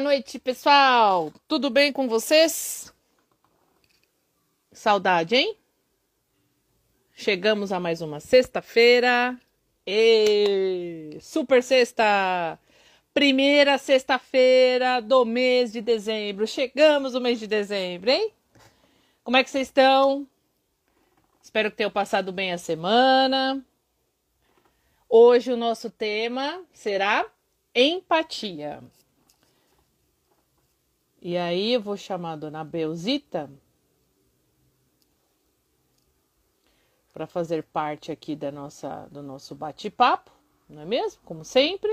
Boa noite, pessoal. Tudo bem com vocês? Saudade, hein? Chegamos a mais uma sexta-feira. E super sexta! Primeira sexta-feira do mês de dezembro. Chegamos no mês de dezembro, hein? Como é que vocês estão? Espero que tenham passado bem a semana. Hoje o nosso tema será empatia. E aí eu vou chamar a dona Belzita para fazer parte aqui da nossa, do nosso bate-papo, não é mesmo? Como sempre.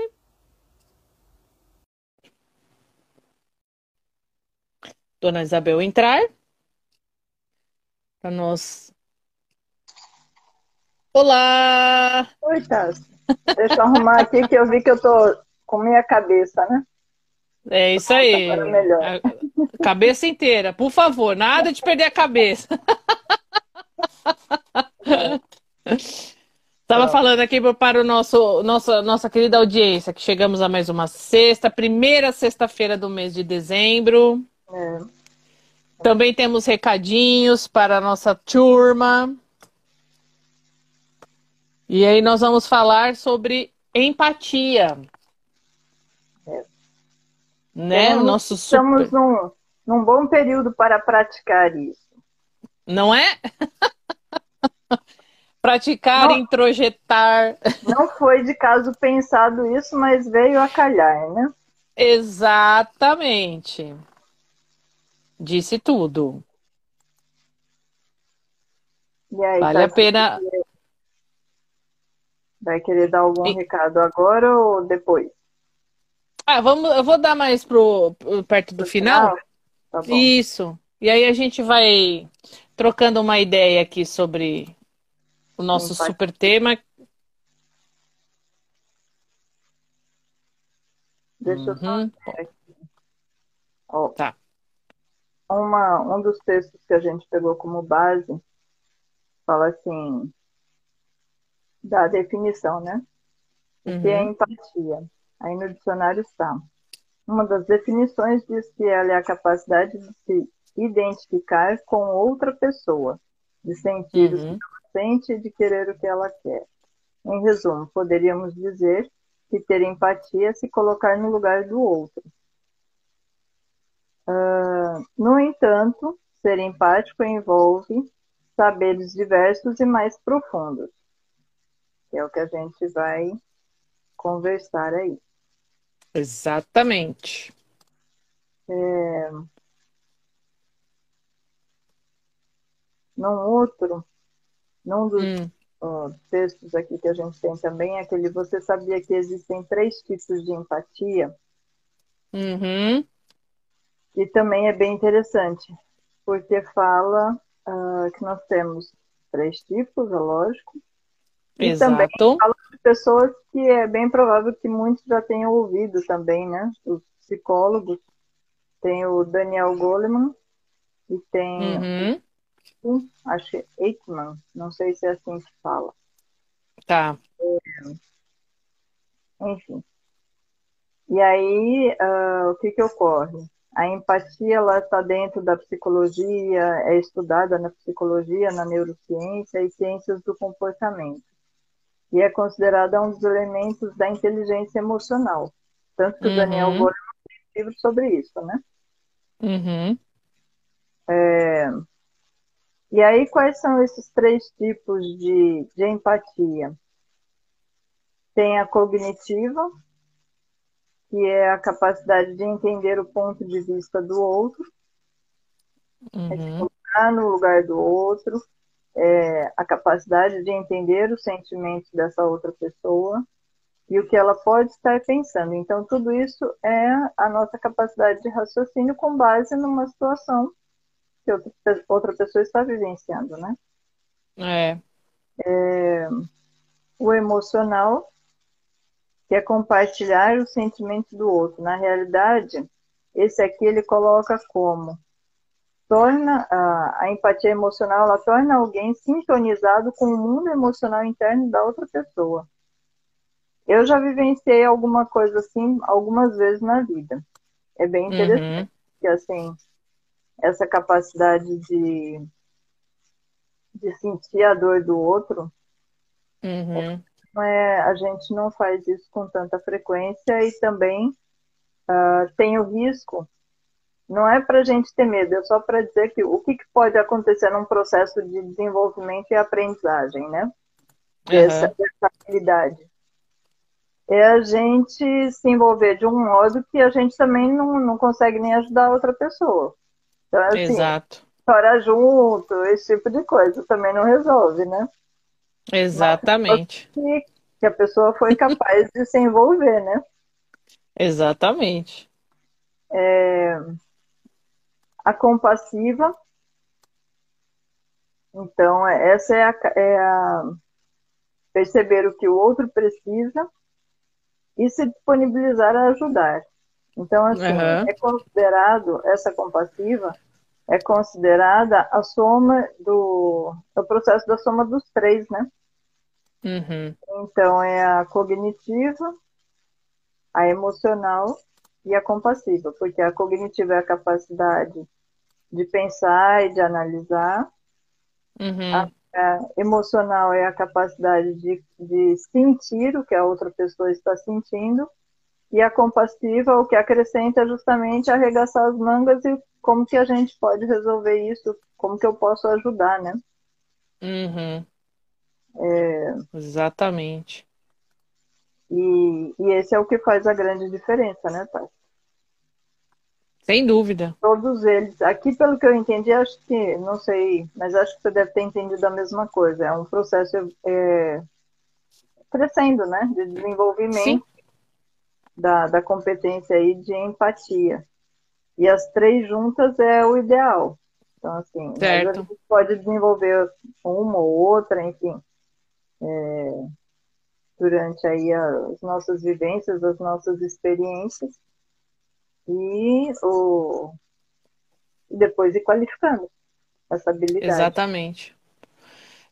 Dona Isabel entrar para nós. Olá! Oi, Tassi. Deixa eu arrumar aqui que eu vi que eu tô com minha cabeça, né? É isso aí. A cabeça inteira, por favor, nada de perder a cabeça. Estava falando aqui para o nosso, nossa, nossa querida audiência que chegamos a mais uma sexta, primeira sexta-feira do mês de dezembro. É. Também temos recadinhos para a nossa turma. E aí nós vamos falar sobre empatia. Né? Então, Nosso super... Estamos num, num bom período para praticar isso. Não é? Praticar, não, introjetar. Não foi de caso pensado isso, mas veio a calhar, né? Exatamente. Disse tudo. Aí, vale tá a pena. Vai querer dar algum e... recado agora ou depois? Ah, vamos, eu vou dar mais pro, perto do final. Tá Isso. E aí a gente vai trocando uma ideia aqui sobre o nosso super tema. Deixa uhum. eu. Oh, tá. Uma, um dos textos que a gente pegou como base fala assim da definição, né? O uhum. que é uhum. empatia? Aí no dicionário está. Uma das definições diz que ela é a capacidade de se identificar com outra pessoa, de sentir uhum. o que ela sente e de querer o que ela quer. Em resumo, poderíamos dizer que ter empatia é se colocar no lugar do outro. Uh, no entanto, ser empático envolve saberes diversos e mais profundos, que é o que a gente vai conversar aí. Exatamente. É... Num outro, num dos hum. ó, textos aqui que a gente tem também, é aquele você sabia que existem três tipos de empatia? Uhum. E também é bem interessante, porque fala uh, que nós temos três tipos, é lógico, e Exato. também fala pessoas que é bem provável que muitos já tenham ouvido também, né? Os psicólogos. Tem o Daniel Goleman e tem uhum. acho que é Eichmann, não sei se é assim que fala. Tá. É, enfim. E aí, uh, o que que ocorre? A empatia, ela está dentro da psicologia, é estudada na psicologia, na neurociência e ciências do comportamento e é considerada um dos elementos da inteligência emocional. Tanto que uhum. o Daniel Goleman tem um livro sobre isso, né? Uhum. É... E aí, quais são esses três tipos de, de empatia? Tem a cognitiva, que é a capacidade de entender o ponto de vista do outro, uhum. é se colocar no lugar do outro, é, a capacidade de entender os sentimentos dessa outra pessoa e o que ela pode estar pensando. Então, tudo isso é a nossa capacidade de raciocínio com base numa situação que outra, outra pessoa está vivenciando, né? É. é. O emocional, que é compartilhar os sentimentos do outro. Na realidade, esse aqui ele coloca como torna a, a, empatia emocional, ela torna alguém sintonizado com o mundo emocional interno da outra pessoa. Eu já vivenciei alguma coisa assim algumas vezes na vida. é bem uhum. interessante. Uhum. Que, assim, essa capacidade de, de sentir a dor do outro, uhum. é, a gente não faz isso com tanta frequência e também uh, tem o risco. Não é para a gente ter medo, é só para dizer que o que, que, pode acontecer num processo de desenvolvimento e aprendizagem, né? Dessa, uhum. dessa habilidade é a gente se envolver de um modo que a gente também não, não consegue nem ajudar a outra pessoa. Então, assim, Exato. Chorar junto, esse tipo de coisa também não resolve, né? Exatamente. Que, que a pessoa foi capaz de se envolver, né? Exatamente. É... A compassiva. Então, essa é a, é a perceber o que o outro precisa e se disponibilizar a ajudar. Então, assim, uhum. é considerado, essa compassiva é considerada a soma do, é o processo da soma dos três, né? Uhum. Então, é a cognitiva, a emocional e a compassiva, porque a cognitiva é a capacidade de pensar e de analisar, uhum. a é, emocional é a capacidade de, de sentir o que a outra pessoa está sentindo, e a compassiva, o que acrescenta é justamente arregaçar as mangas e como que a gente pode resolver isso, como que eu posso ajudar, né? Uhum. É... Exatamente. E, e esse é o que faz a grande diferença, né, Tati? Sem dúvida. Todos eles. Aqui, pelo que eu entendi, acho que, não sei, mas acho que você deve ter entendido a mesma coisa. É um processo é, crescendo, né? De desenvolvimento da, da competência aí de empatia. E as três juntas é o ideal. Então, assim, certo. a gente pode desenvolver uma ou outra, enfim, é, durante aí as nossas vivências, as nossas experiências e o depois ir qualificando essa habilidade. Exatamente.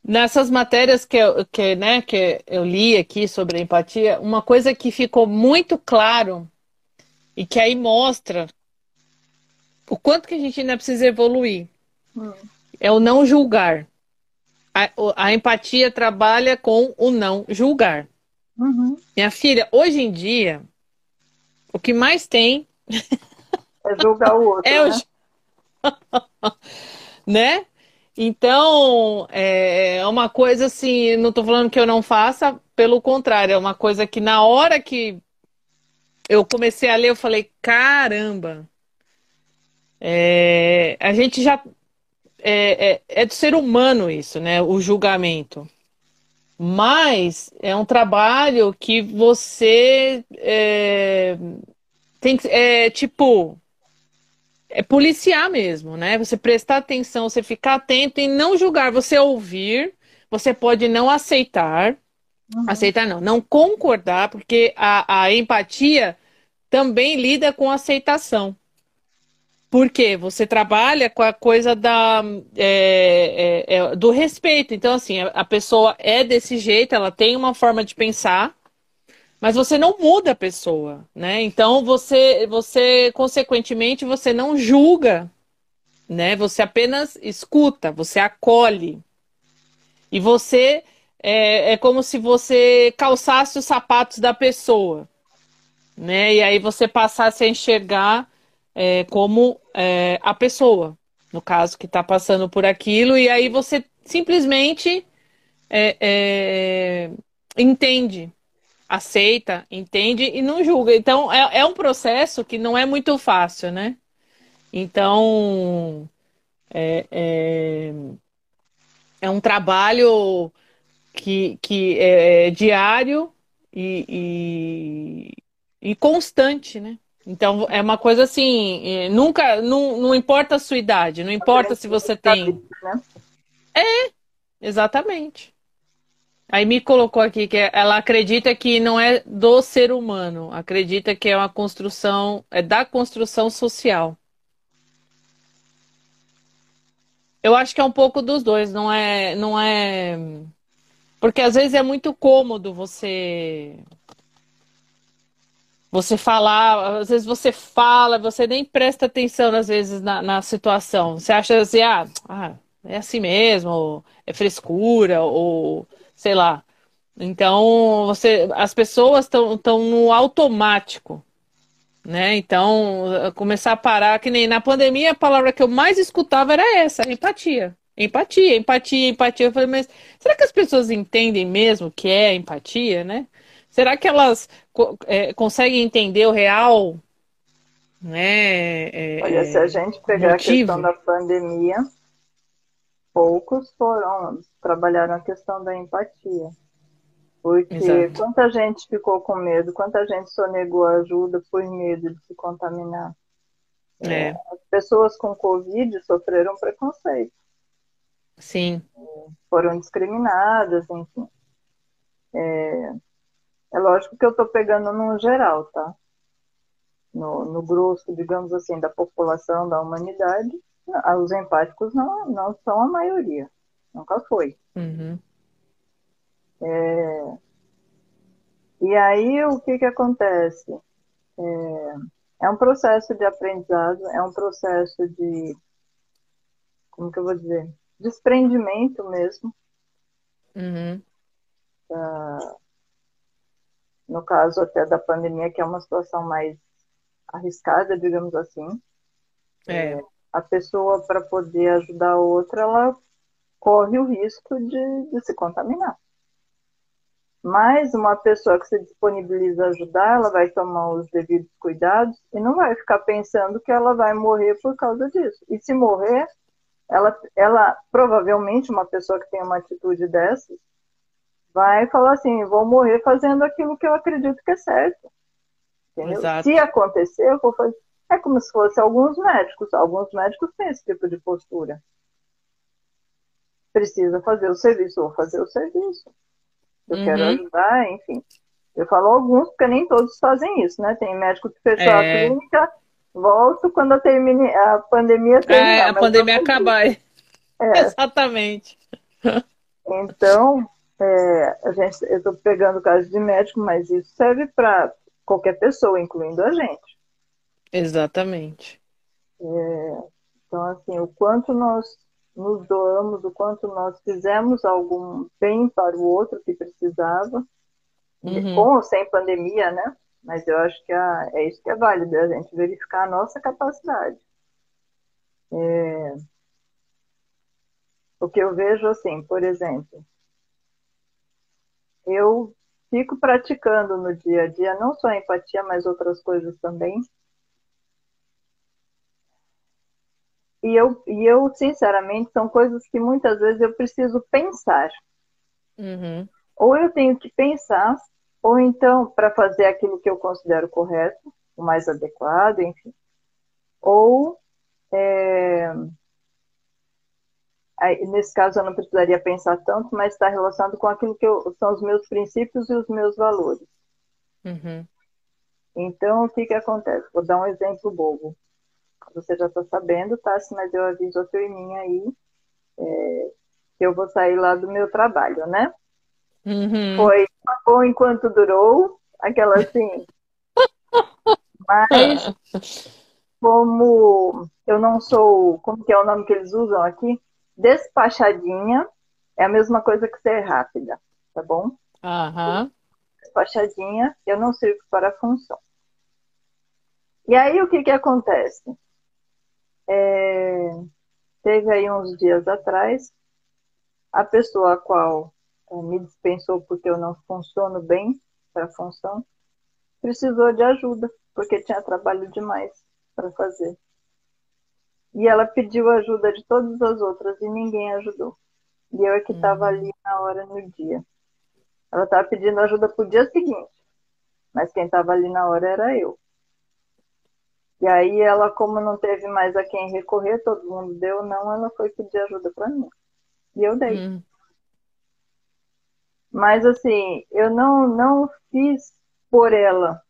Nessas matérias que eu, que, né, que eu li aqui sobre a empatia, uma coisa que ficou muito claro e que aí mostra o quanto que a gente ainda precisa evoluir hum. é o não julgar. A, a, empatia trabalha com o não julgar. Uhum. Minha filha, hoje em dia, o que mais tem é julgar o outro. É né? O... né? Então, é, é uma coisa assim, não estou falando que eu não faça, pelo contrário, é uma coisa que na hora que eu comecei a ler, eu falei, caramba, é, a gente já. É, é, é do ser humano isso, né? O julgamento. Mas é um trabalho que você é, tem que, é, tipo, é policiar mesmo, né? Você prestar atenção, você ficar atento e não julgar, você ouvir, você pode não aceitar, uhum. aceitar não, não concordar, porque a, a empatia também lida com aceitação. Porque você trabalha com a coisa da, é, é, é, do respeito. Então, assim, a, a pessoa é desse jeito, ela tem uma forma de pensar, mas você não muda a pessoa, né? Então você, você consequentemente, você não julga, né? Você apenas escuta, você acolhe. E você é, é como se você calçasse os sapatos da pessoa, né? E aí você passasse a enxergar é, como é, a pessoa, no caso, que está passando por aquilo, e aí você simplesmente é, é entende aceita, entende e não julga. Então é, é um processo que não é muito fácil, né? Então é, é, é um trabalho que, que é, é diário e, e, e, constante, né? Então é uma coisa assim, é, nunca, não, não importa a sua idade, não importa se você tem. Né? É, exatamente. Aí me colocou aqui que ela acredita que não é do ser humano, acredita que é uma construção, é da construção social. Eu acho que é um pouco dos dois, não é, não é, porque às vezes é muito cômodo você você falar, às vezes você fala, você nem presta atenção, às vezes, na, na situação. Você acha assim, ah, ah, é assim mesmo, é frescura, ou sei lá. Então, você, as pessoas estão no automático, né? Então, começar a parar, que nem na pandemia, a palavra que eu mais escutava era essa, empatia. Empatia, empatia, empatia. Eu falei, mas será que as pessoas entendem mesmo o que é empatia, né? Será que elas é, conseguem entender o real? Né? É, Olha, se a gente pegar motivo? a questão da pandemia, poucos foram, trabalharam a questão da empatia. Porque Exato. quanta gente ficou com medo, quanta gente sonegou ajuda por medo de se contaminar. É. As pessoas com Covid sofreram preconceito. Sim. Foram discriminadas, enfim. É, é lógico que eu estou pegando no geral, tá? No, no grosso, digamos assim, da população, da humanidade, os empáticos não, não são a maioria. Nunca foi. Uhum. É... E aí, o que, que acontece? É... é um processo de aprendizado, é um processo de. Como que eu vou dizer? Desprendimento mesmo. Uhum. Da no caso até da pandemia, que é uma situação mais arriscada, digamos assim. É. é a pessoa, para poder ajudar a outra, ela corre o risco de, de se contaminar. Mas uma pessoa que se disponibiliza a ajudar, ela vai tomar os devidos cuidados e não vai ficar pensando que ela vai morrer por causa disso. E se morrer, ela, ela provavelmente, uma pessoa que tem uma atitude dessas, vai falar assim, vou morrer fazendo aquilo que eu acredito que é certo. Se acontecer, eu vou fazer. É como se fosse alguns médicos. Alguns médicos têm esse tipo de postura. Precisa fazer o serviço, vou fazer o serviço. Eu uhum. quero ajudar, enfim. Eu falo alguns, porque nem todos fazem isso, né? Tem médico que fechou é. a clínica, volto quando a, termine, a pandemia terminar. É, a pandemia acabar. É. Exatamente. Então, é, a gente, eu estou pegando o caso de médico, mas isso serve para qualquer pessoa, incluindo a gente. Exatamente. É, então, assim, o quanto nós nos doamos, o quanto nós fizemos algum bem para o outro que precisava, uhum. com ou sem pandemia, né? Mas eu acho que a, é isso que é válido, a gente verificar a nossa capacidade. É, o que eu vejo, assim, por exemplo, eu fico praticando no dia a dia, não só a empatia, mas outras coisas também. E eu, e eu, sinceramente, são coisas que muitas vezes eu preciso pensar. Uhum. Ou eu tenho que pensar, ou então, para fazer aquilo que eu considero correto, o mais adequado, enfim. Ou é, Aí, nesse caso eu não precisaria pensar tanto, mas está relacionado com aquilo que eu, são os meus princípios e os meus valores. Uhum. Então, o que, que acontece? Vou dar um exemplo bobo. Você já está sabendo, tá? Mas eu aviso a turminha aí é, que eu vou sair lá do meu trabalho, né? Uhum. Foi bom enquanto durou, aquela assim. mas, como eu não sou. Como que é o nome que eles usam aqui? Despachadinha é a mesma coisa que ser rápida, tá bom? Uhum. Despachadinha, eu não sirvo para a função. E aí o que que acontece? É, teve aí uns dias atrás, a pessoa a qual é, me dispensou porque eu não funciono bem para a função, precisou de ajuda, porque tinha trabalho demais para fazer. E ela pediu ajuda de todas as outras e ninguém ajudou. E eu é que estava uhum. ali na hora, no dia. Ela estava pedindo ajuda para o dia seguinte, mas quem estava ali na hora era eu. E aí ela, como não teve mais a quem recorrer, todo mundo deu não, ela foi pedir ajuda para mim. E eu dei. Uhum. Mas assim, eu não, não fiz por ela.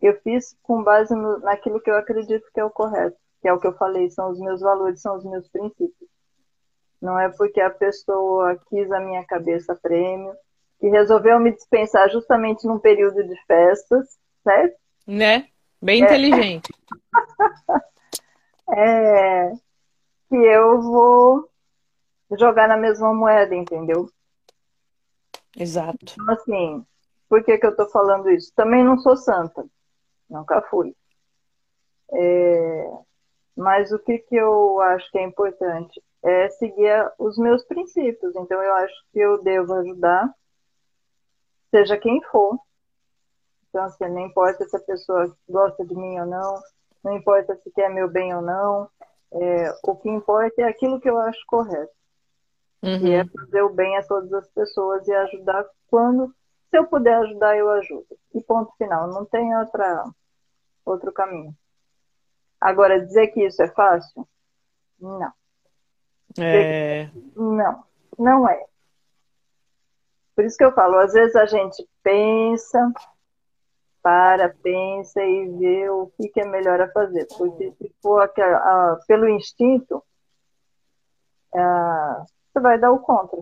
Eu fiz com base no, naquilo que eu acredito que é o correto que é o que eu falei, são os meus valores, são os meus princípios. Não é porque a pessoa quis a minha cabeça prêmio, que resolveu me dispensar justamente num período de festas, certo? Né? Bem é. inteligente. é, que eu vou jogar na mesma moeda, entendeu? Exato. Então, assim, por que, que eu tô falando isso? Também não sou santa, nunca fui. É, mas o que, que eu acho que é importante é seguir os meus princípios. Então, eu acho que eu devo ajudar, seja quem for. Então, assim, não importa se a pessoa gosta de mim ou não, não importa se quer meu bem ou não, é, o que importa é aquilo que eu acho correto. Uhum. E é fazer o bem a todas as pessoas e ajudar quando, se eu puder ajudar, eu ajudo. E ponto final, não tem outra, outro caminho. Agora, dizer que isso é fácil? Não. É... Não, não é. Por isso que eu falo, às vezes a gente pensa, para, pensa e vê o que, que é melhor a fazer. Porque se for aquela, a, pelo instinto, a, você vai dar o contra.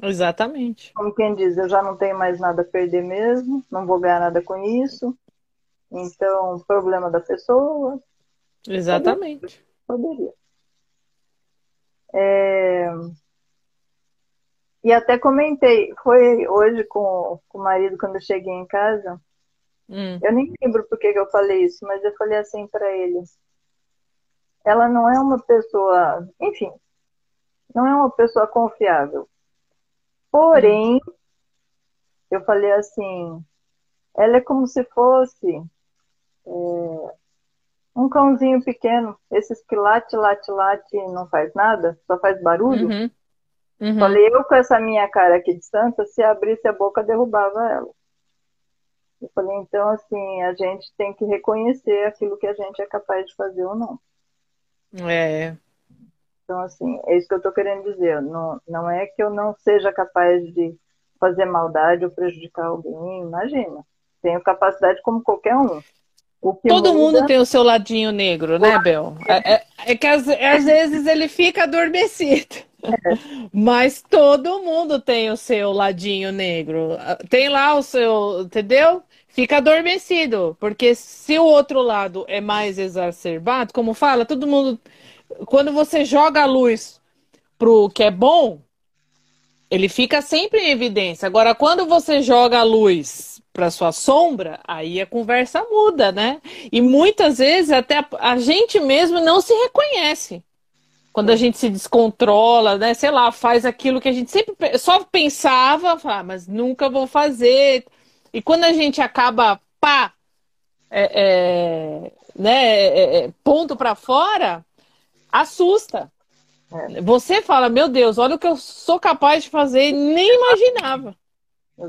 Exatamente. Como quem diz, eu já não tenho mais nada a perder mesmo, não vou ganhar nada com isso. Então, problema da pessoa. Exatamente. Poderia. É... E até comentei, foi hoje com, com o marido quando eu cheguei em casa, Hum. Eu nem lembro por que eu falei isso, mas eu falei assim para ele. Ela não é uma pessoa, enfim, não é uma pessoa confiável. Porém, hum. eu falei assim, ela é como se fosse é, um cãozinho pequeno, esses que late, late, late e não faz nada, só faz barulho. Uhum. Uhum. Falei, eu com essa minha cara aqui de santa, se abrisse a boca, derrubava ela. Eu falei, então, assim, a gente tem que reconhecer aquilo que a gente é capaz de fazer ou não. É. Então, assim, é isso que eu estou querendo dizer. Não, não é que eu não seja capaz de fazer maldade ou prejudicar alguém, imagina. Tenho capacidade como qualquer um. Todo muda... mundo tem o seu ladinho negro, né, Bel? É, é, é que às, às vezes ele fica adormecido. Mas todo mundo tem o seu ladinho negro. Tem lá o seu, entendeu? Fica adormecido, porque se o outro lado é mais exacerbado, como fala, todo mundo quando você joga a luz pro que é bom, ele fica sempre em evidência. Agora, quando você joga a luz para sua sombra, aí a conversa muda, né? E muitas vezes até a, gente mesmo não se reconhece. Quando a gente se descontrola, né? Sei lá, faz aquilo que a gente sempre só pensava, ah, mas nunca vou fazer. E quando a gente acaba, pá, é, é, né, é, é ponto para fora, assusta. É. Você fala, meu Deus, olha o que eu sou capaz de fazer e nem imaginava.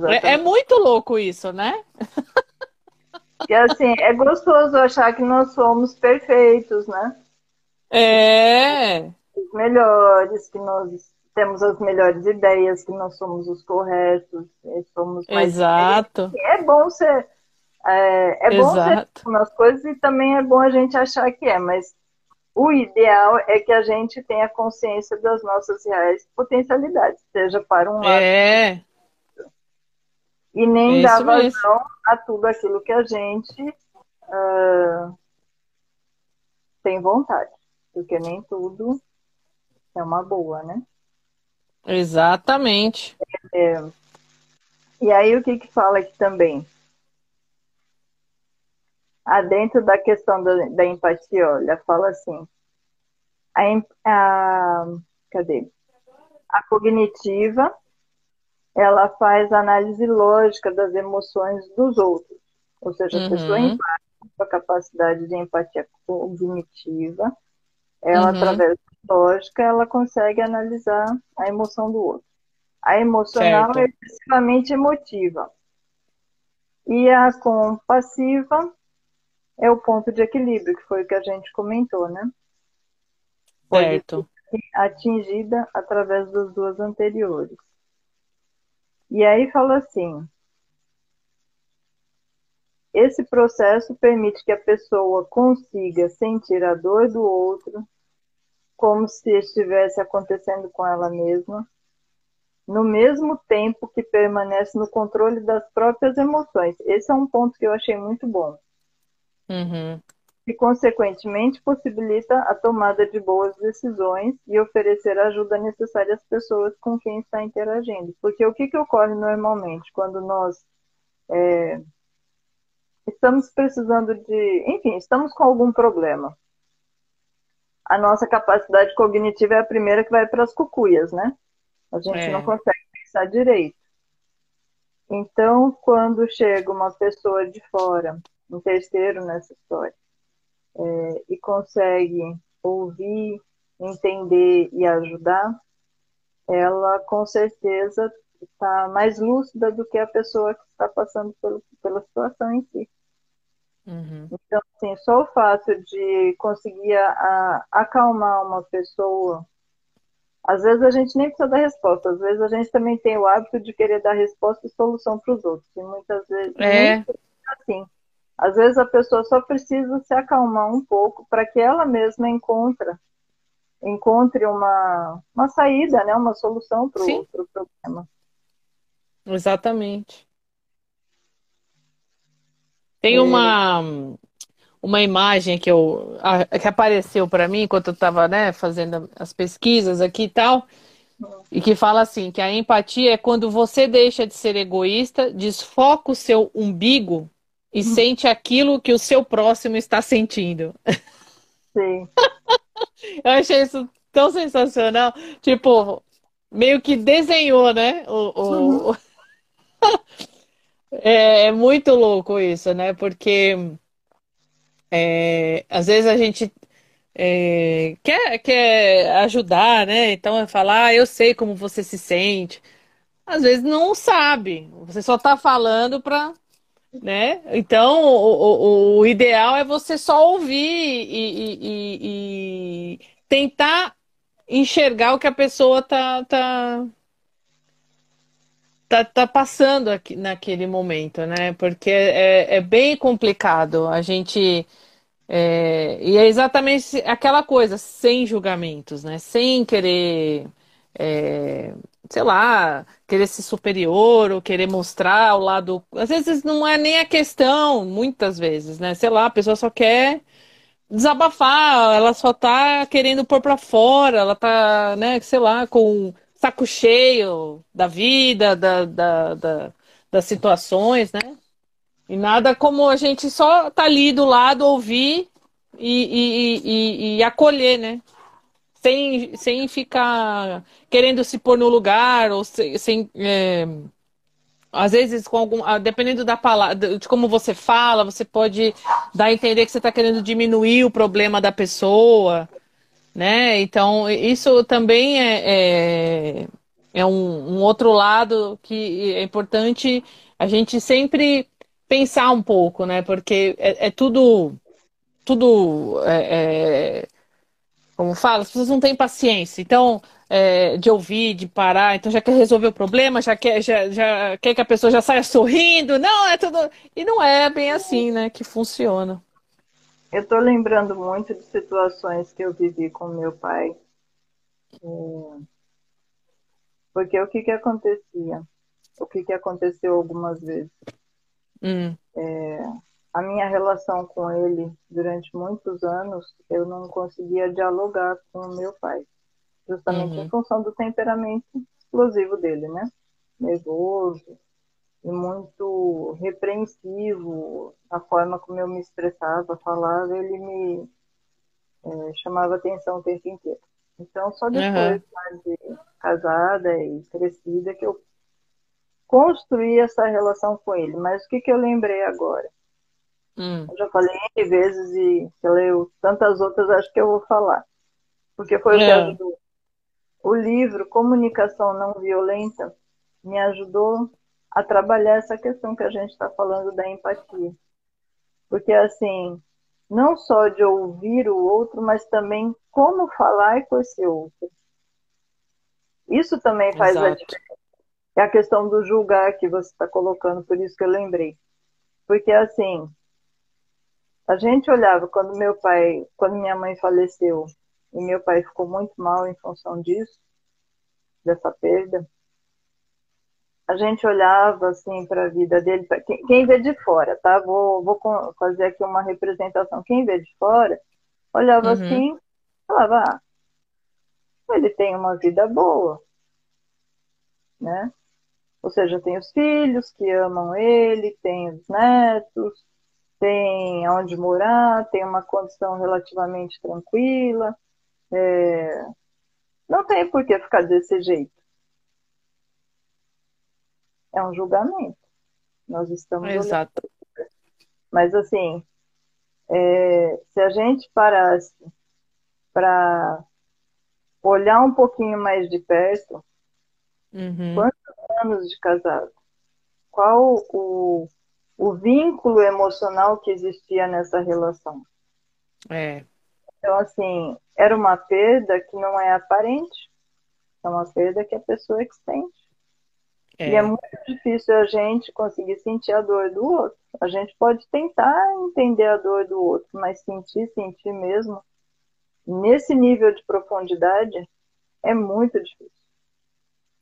É, é, muito louco isso, né? E assim, é gostoso achar que nós somos perfeitos, né? É. Os melhores, que nós temos as melhores ideias, que nós somos os corretos, somos mais Exato. É bom ser. É, é bom ser nas coisas e também é bom a gente achar que é, mas o ideal é que a gente tenha consciência das nossas reais potencialidades, seja para um lado. É. E nem é dar vazão mesmo. a tudo aquilo que a gente uh, tem vontade porque nem tudo é uma boa, né? Exatamente. É, e aí o que que fala aqui também? Ah, dentro da questão da, da empatia, olha, fala assim, a, a, cadê? A cognitiva, ela faz análise lógica das emoções dos outros, ou seja, a uhum. pessoa empática, a capacidade de empatia cognitiva, ela, uhum. através lógica, ela consegue analisar a emoção do outro. A emocional certo. é excessivamente emotiva. E a compassiva é o ponto de equilíbrio, que foi o que a gente comentou, né? Pode certo. atingida através das duas anteriores. E aí fala assim: esse processo permite que a pessoa consiga sentir a dor do outro como se estivesse acontecendo com ela mesma no mesmo tempo que permanece no controle das próprias emoções. Esse é um ponto que eu achei muito bom. Uhum. E, consequentemente, possibilita a tomada de boas decisões e oferecer a ajuda necessária às pessoas com quem está interagindo. Porque o que, que ocorre normalmente quando nós é, estamos precisando de. Enfim, estamos com algum problema. A nossa capacidade cognitiva é a primeira que vai para as cucuias, né? A gente é. não consegue pensar direito. Então, quando chega uma pessoa de fora, um terceiro nessa história, é, e consegue ouvir, entender e ajudar, ela com certeza está mais lúcida do que a pessoa que está passando pelo, pela situação em si. Uhum. Então, assim, só o fato de conseguir a, acalmar uma pessoa às vezes a gente nem precisa dar resposta, às vezes a gente também tem o hábito de querer dar resposta e solução para os outros. E muitas vezes é. assim. Às vezes a pessoa só precisa se acalmar um pouco para que ela mesma encontre, encontre uma, uma saída, né? uma solução para o pro problema. Exatamente. Tem é. uma uma imagem que, eu, que apareceu para mim enquanto eu estava né, fazendo as pesquisas aqui e tal, e que fala assim, que a empatia é quando você deixa de ser egoísta, desfoca o seu umbigo e hum. sente aquilo que o seu próximo está sentindo. Sim. eu achei isso tão sensacional. Tipo, meio que desenhou, né? O, o... Uhum. é, é muito louco isso, né? Porque é, às vezes a gente é, quer, quer ajudar, né? Então é falar, ah, eu sei como você se sente. Às vezes não sabe, você só está falando para. Né? Então, o, o, o, ideal é você só ouvir e, e, e, e tentar enxergar o que a pessoa tá, tá, tá, tá passando aqui naquele momento, né? Porque é, é bem complicado. A gente é, e é exatamente aquela coisa, sem julgamentos, né? Sem querer, é, sei lá, querer ser superior ou querer mostrar o lado. Às vezes não é nem a questão, muitas vezes, né? Sei lá, a pessoa só quer desabafar, ela só tá querendo pôr pra fora, ela tá, né, sei lá, com saco cheio da vida, da, da, da das situações, né? E nada como a gente só tá ali do lado, ouvir e, e, e, e acolher, né? Sem, sem ficar querendo se pôr no lugar, ou sem. sem é... Às vezes, com algum, ah, dependendo da palavra, de como você fala, você pode dar a entender que você está querendo diminuir o problema da pessoa, né? Então, isso também é, é, é um, um outro lado que é importante a gente sempre pensar um pouco, né? Porque é, é tudo, tudo, é, é, como fala, as pessoas não têm paciência. Então, é, de ouvir, de parar, então já quer resolver o problema, já quer, já, já quer que a pessoa já saia sorrindo. Não, é tudo. E não é bem assim, né? Que funciona. Eu estou lembrando muito de situações que eu vivi com meu pai. É, porque o que que acontecia? O que que aconteceu algumas vezes? Hum. É, a minha relação com ele durante muitos anos, eu não conseguia dialogar com o meu pai, justamente uhum. em função do temperamento explosivo dele, né? Nervoso e muito repreensivo, a forma como eu me expressava, falava, ele me é, chamava atenção o tempo inteiro. Então, só depois uhum. de casada e crescida que eu construir essa relação com ele. Mas o que, que eu lembrei agora? Hum. Eu já falei N vezes e eu tantas outras, acho que eu vou falar. Porque foi o que é. ajudou. O livro Comunicação Não Violenta me ajudou a trabalhar essa questão que a gente está falando da empatia. Porque, assim, não só de ouvir o outro, mas também como falar com esse outro. Isso também faz Exato. a diferença é a questão do julgar que você está colocando, por isso que eu lembrei. Porque assim, a gente olhava quando meu pai, quando minha mãe faleceu, e meu pai ficou muito mal em função disso, dessa perda. A gente olhava assim para a vida dele, quem, quem, vê de fora, tá? Vou, vou fazer aqui uma representação. Quem vê de fora, olhava uhum. assim, falava, ah, ele tem uma vida boa, né? Ou seja, tem os filhos que amam ele, tem os netos, tem onde morar, tem uma condição relativamente tranquila. É... Não tem por que ficar desse jeito. É um julgamento. Nós estamos. Exato. Olhando. Mas, assim, é... se a gente parasse para olhar um pouquinho mais de perto, uhum. quantos anos de casado? Qual o o vínculo emocional que existia nessa relação. É. Então, assim, era uma perda que não é aparente, é uma perda que a pessoa que sente. É. E é muito difícil a gente conseguir sentir a dor do outro. A gente pode tentar entender a dor do outro, mas sentir, sentir mesmo, nesse nível de profundidade, é muito difícil.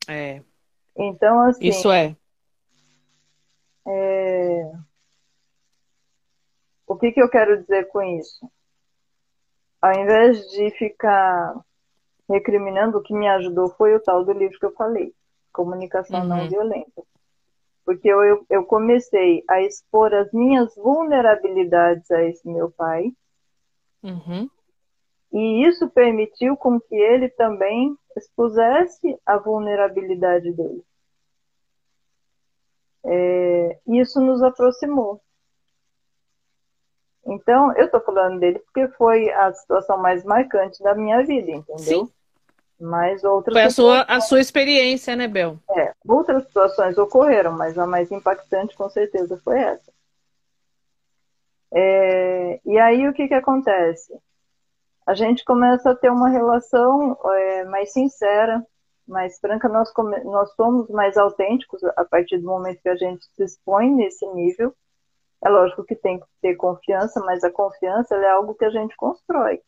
É. Então, assim. Isso é. É... O que, que eu quero dizer com isso? Ao invés de ficar recriminando, o que me ajudou foi o tal do livro que eu falei, Comunicação uhum. Não Violenta. Porque eu, eu comecei a expor as minhas vulnerabilidades a esse meu pai. Uhum. E isso permitiu com que ele também expusesse a vulnerabilidade dele é, isso nos aproximou. Então, eu estou falando dele porque foi a situação mais marcante da minha vida, entendeu? Sim. Mas outras Foi a sua, a sua experiência, né, Bel? É, outras situações ocorreram, mas a mais impactante com certeza foi essa. É, e aí o que, que acontece? A gente começa a ter uma relação é, mais sincera, mais franca, nós, nós somos mais autênticos a partir do momento que a gente se expõe nesse nível. É lógico que tem que ter confiança, mas a confiança é algo que a gente constrói.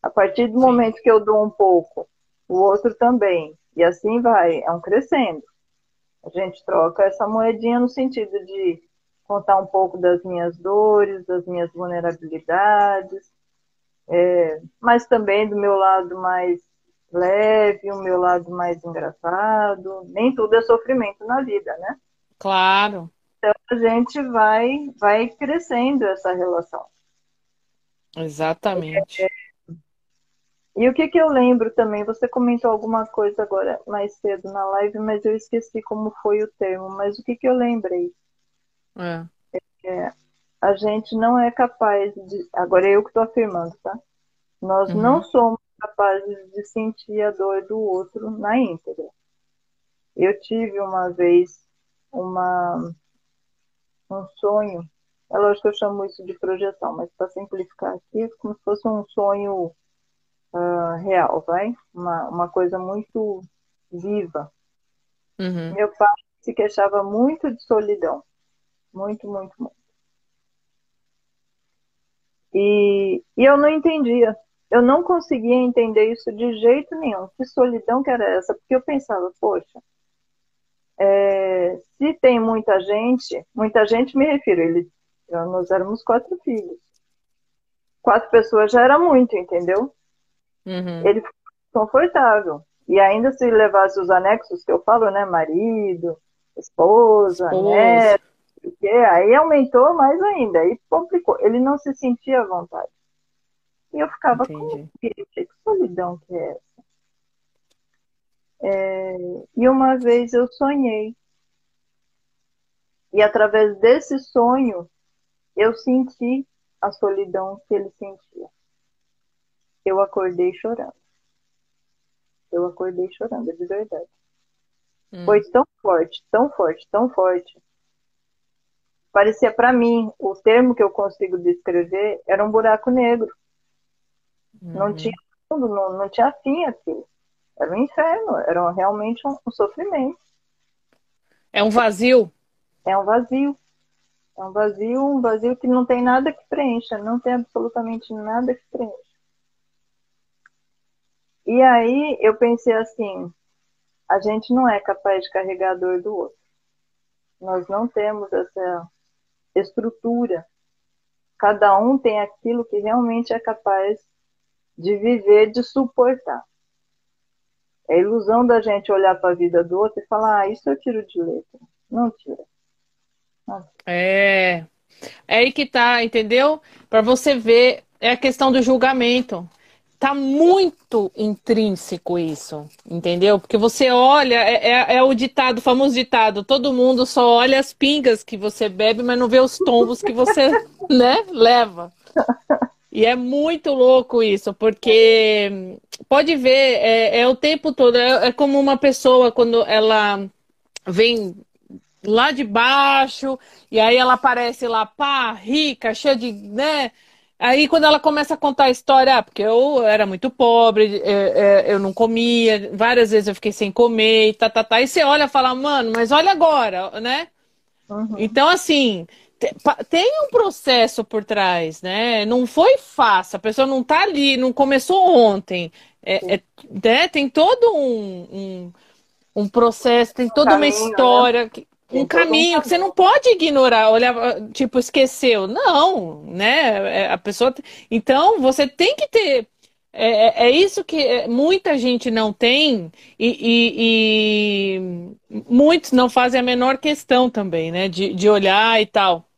A partir do Sim. momento que eu dou um pouco, o outro também, e assim vai, é um crescendo. A gente troca essa moedinha no sentido de contar um pouco das minhas dores, das minhas vulnerabilidades, é, mas também do meu lado mais leve, o meu lado mais engraçado. Nem tudo é sofrimento na vida, né? Claro. Então a gente vai, vai crescendo essa relação. Exatamente. É, e o que, que eu lembro também? Você comentou alguma coisa agora mais cedo na live, mas eu esqueci como foi o termo. Mas o que, que eu lembrei? É. É, a gente não é capaz de. Agora é eu que estou afirmando, tá? Nós uhum. não somos capazes de sentir a dor do outro na íntegra. Eu tive uma vez uma, um sonho, é lógico que eu chamo isso de projeção, mas para simplificar aqui, é como se fosse um sonho uh, real, vai? Uma, uma coisa muito viva. Uhum. Meu pai se queixava muito de solidão. Muito, muito, muito. E, e eu não entendia eu não conseguia entender isso de jeito nenhum. Que solidão que era essa? Porque eu pensava, poxa, é, se tem muita gente, muita gente me refiro, ele, nós éramos quatro filhos. Quatro pessoas já era muito, entendeu? Uhum. Ele ficou confortável. E ainda se levasse os anexos que eu falo, né? Marido, esposa, neto, aí aumentou mais ainda, aí complicou. Ele não se sentia à vontade. E eu ficava, com que solidão que é essa? É, e uma vez eu sonhei. E através desse sonho, eu senti a solidão que ele sentia. Eu acordei chorando. Eu acordei chorando, de verdade. Hum. Foi tão forte, tão forte, tão forte. Parecia para mim, o termo que eu consigo descrever era um buraco negro. Uhum. Não tinha fundo, não, não tinha fim aquilo. Era um inferno, era realmente um, um sofrimento. É um vazio? É um vazio. É um vazio, um vazio que não tem nada que preencha, não tem absolutamente nada que preencha. E aí eu pensei assim, a gente não é capaz de carregar a dor do outro. nós não temos essa estrutura. Cada um tem aquilo que realmente é capaz de viver, de suportar. É ilusão da gente olhar para a vida do outro e falar, ah, isso eu tiro de letra. Não tira. É. É aí que tá, entendeu? Para você ver, é a questão do julgamento. Tá muito intrínseco isso, entendeu? Porque você olha, é, é, é, o ditado, o famoso ditado, todo mundo só olha as pingas que você bebe, mas não vê os tombos que você, né, leva. E é muito louco isso, porque pode ver, é, é o tempo todo, é, é como uma pessoa quando ela vem lá de baixo, e aí ela aparece lá, pá, rica, cheia de, né? Aí quando ela começa a contar a história, ah, porque eu era muito pobre, é, é, eu não comia, várias vezes eu fiquei sem comer, e tá, tá, tá. E você olha e fala, mano, mas olha agora, né? Uhum. Então, assim, tem um processo por trás, né? Não foi fácil, a pessoa não tá ali, não começou ontem. É, é né? Tem todo um, um, um, processo, tem toda uma né? história. Né? Um caminho que você não pode ignorar, olhar, tipo, esqueceu. Não, né? É, a pessoa. Então, você tem que ter. É, é, é isso que é, muita gente não tem e, e, e, muitos não fazem a menor questão também, né? De, de olhar e tal.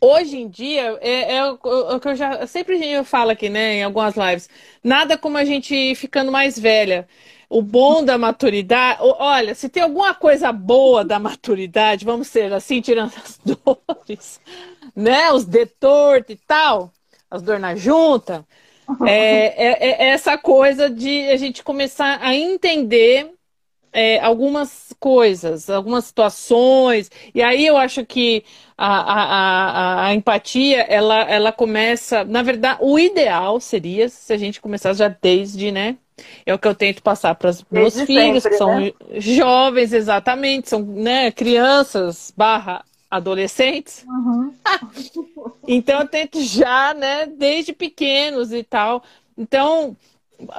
Hoje em dia, é, é o que eu já sempre eu falo aqui, né, em algumas lives, nada como a gente ficando mais velha o bom da maturidade. Olha, se tem alguma coisa boa da maturidade, vamos ser assim, tirando as dores, né? Os detortos e tal, as dor na junta. É, é, é, essa coisa de a gente começar a entender é, algumas coisas, algumas situações. E aí eu acho que a, a, a, a, empatia, ela, ela começa. Na verdade, o ideal seria se a gente começasse já desde, né? É o que eu tento passar para os meus Desde filhos, sempre, que são né? jovens, exatamente, são né, crianças barra adolescentes. Uhum. então eu tento já, né, desde pequenos e tal. Então,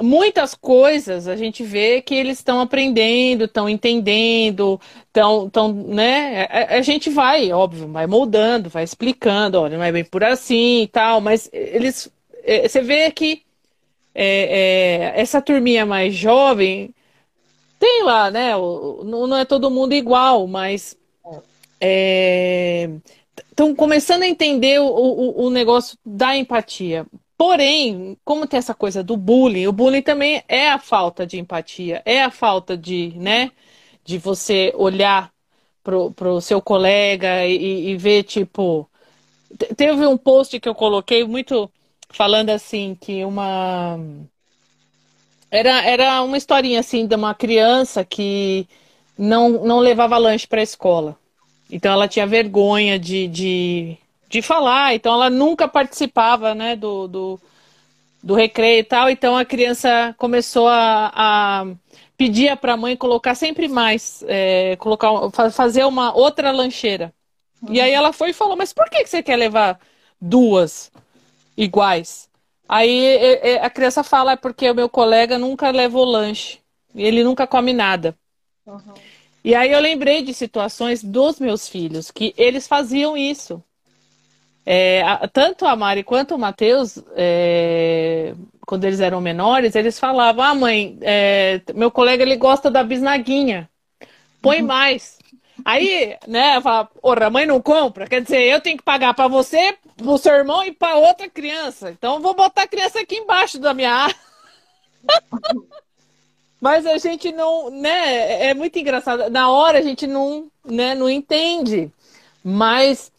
muitas coisas a gente vê que eles estão aprendendo, estão entendendo, estão, tão, né? A, a, gente vai, óbvio, vai moldando, vai explicando, olha, não é bem por assim e tal, mas eles. É, você vê que é, é, essa turminha mais jovem tem lá, né? Não, é todo mundo igual, mas estão é, começando a entender o, o, o, negócio da empatia. Porém, como tem essa coisa do bullying, o bullying também é a falta de empatia, é a falta de, né, de você olhar pro, pro seu colega e, e ver, tipo. Teve um post que eu coloquei muito falando assim que uma era, era uma historinha assim de uma criança que não, não levava lanche para a escola. Então ela tinha vergonha de, de, de falar, então ela nunca participava né, do, do, do recreio e tal. Então a criança começou a, a pedir para a mãe colocar sempre mais, é, colocar, fazer uma outra lancheira. Uhum. E aí ela foi e falou: Mas por que, que você quer levar duas? Iguais. Aí a criança fala, é porque o meu colega nunca levou lanche. Ele nunca come nada. Uhum. E aí eu lembrei de situações dos meus filhos, que eles faziam isso. É, tanto a Mari quanto o Matheus, é, quando eles eram menores, eles falavam: Ah, mãe, é, meu colega ele gosta da bisnaguinha. Põe uhum. mais. Aí, né, eu falo, porra, a mãe não compra, quer dizer, eu tenho que pagar para você, pro seu irmão e para outra criança. Então vou botar a criança aqui embaixo da minha. Mas a gente não, né, é muito engraçado. Na hora a gente não, né, não entende. Mas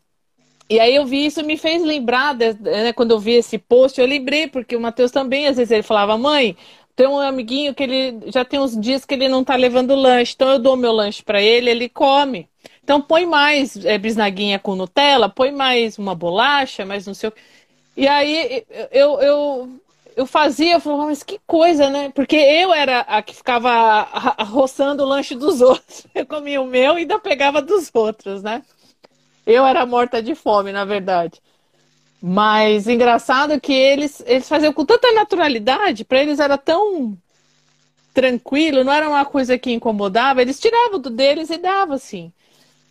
e aí eu vi isso me fez lembrar, né, quando eu vi esse post, eu lembrei porque o Matheus também às vezes ele falava: "Mãe, tem um amiguinho que ele já tem uns dias que ele não tá levando lanche, então eu dou meu lanche para ele, ele come. Então põe mais é, bisnaguinha com Nutella, põe mais uma bolacha, mais não sei o E aí eu, eu, eu fazia, eu falava, mas que coisa, né? Porque eu era a que ficava roçando o lanche dos outros. Eu comia o meu e ainda pegava dos outros, né? Eu era morta de fome, na verdade. Mas engraçado que eles, eles faziam com tanta naturalidade, para eles era tão tranquilo, não era uma coisa que incomodava, eles tiravam do deles e davam assim.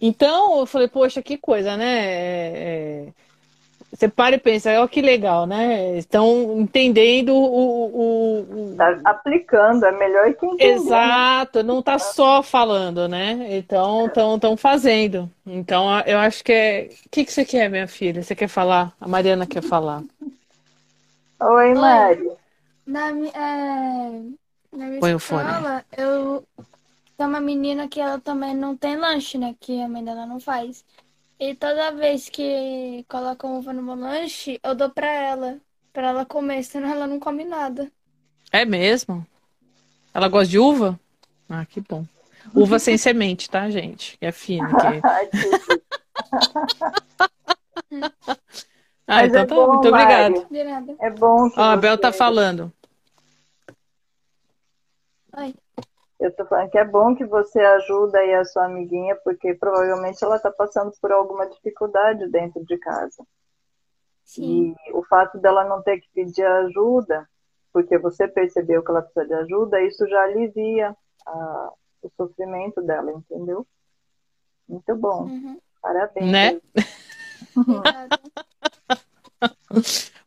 Então eu falei, poxa, que coisa, né? É, é... Você para e pensa, olha que legal, né? Estão entendendo o. o, o... Tá aplicando, é melhor que entender. Né? Exato, não tá só falando, né? Então estão fazendo. Então eu acho que é. O que, que você quer, minha filha? Você quer falar? A Mariana quer falar. Oi, Mari. Na, é, na minha Põe escola, eu tem uma menina que ela também não tem lanche, né? Que a mãe dela não faz. E toda vez que coloca uva no meu lanche, eu dou pra ela. Pra ela comer, senão ela não come nada. É mesmo? Ela gosta de uva? Ah, que bom. Uva sem semente, tá, gente? É fina. Que... ah, então é tá. Bom, muito obrigada. É bom. Ó, a Bel tá falando. Oi. Eu tô falando que é bom que você ajuda aí a sua amiguinha, porque provavelmente ela está passando por alguma dificuldade dentro de casa. Sim. E o fato dela não ter que pedir ajuda, porque você percebeu que ela precisa de ajuda, isso já alivia a, o sofrimento dela, entendeu? Muito bom. Uhum. Parabéns. Né?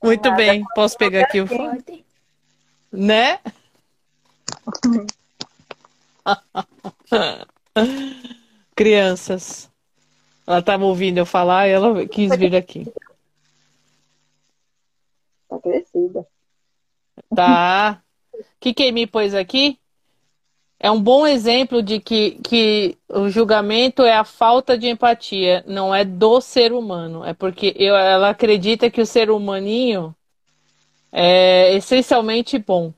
Muito bem. Posso pegar aqui o. Né? Crianças. Ela estava ouvindo eu falar e ela quis vir aqui. Tá crescida. Tá. O que quem me pôs aqui? É um bom exemplo de que, que o julgamento é a falta de empatia, não é do ser humano. É porque eu, ela acredita que o ser humaninho é essencialmente bom.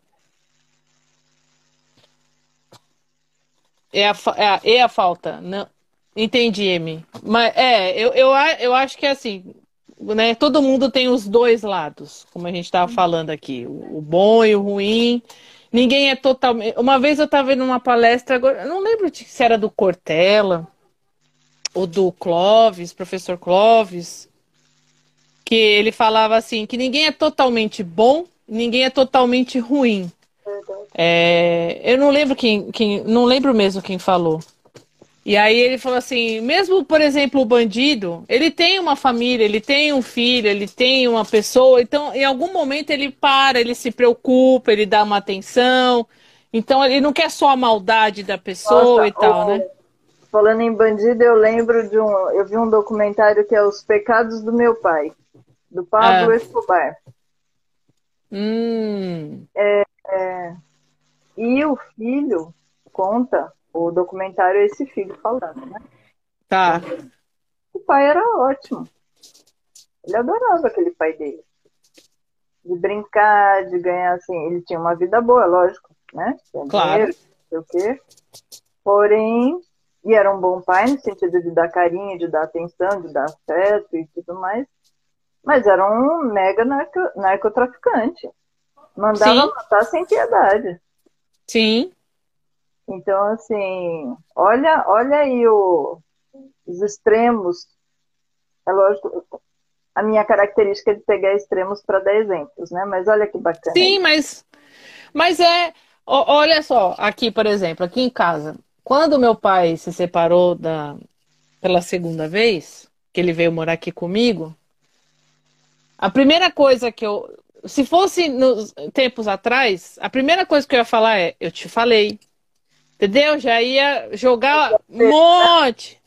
É a, é a, é a falta. Não, entendi, Emi. Mas é, eu, eu, eu acho que é assim, né? Todo mundo tem os dois lados, como a gente estava falando aqui, o, o, bom e o ruim. Ninguém é totalmente. Uma vez eu estava vendo uma palestra, agora, não lembro se era do Cortella ou do Clóvis, professor Clóvis, que ele falava assim que ninguém é totalmente bom, ninguém é totalmente ruim. É, eu não lembro quem, quem, não lembro mesmo quem falou. E aí ele falou assim, mesmo, por exemplo, o bandido, ele tem uma família, ele tem um filho, ele tem uma pessoa, então em algum momento ele para, ele se preocupa, ele dá uma atenção. Então ele não quer só a maldade da pessoa Nossa, e tal, né? Falando em bandido, eu lembro de um, eu vi um documentário que é Os Pecados do Meu Pai, do Pablo ah. Escobar. Hum. É, é, e o filho conta, o documentário é esse filho falando, né? Tá. O pai era ótimo. Ele adorava aquele pai dele. De brincar, de ganhar assim. Ele tinha uma vida boa, lógico, né? Tinha claro. Dinheiro, não sei o quê. Porém, e era um bom pai no sentido de dar carinho, de dar atenção, de dar afeto e tudo mais. Mas era um mega narco, narcotraficante. Mandava Sim. matar sem piedade. Sim. Então, assim, olha, olha aí o, os extremos. É lógico, a minha característica é de pegar extremos para dar exemplos, né? Mas olha que bacana. Sim, mas, mas é. Olha só, aqui, por exemplo, aqui em casa, quando meu pai se separou da, pela segunda vez, que ele veio morar aqui comigo, a primeira coisa que eu se fosse nos tempos atrás, a primeira coisa que eu ia falar é: eu te falei. Entendeu? Já ia jogar um monte.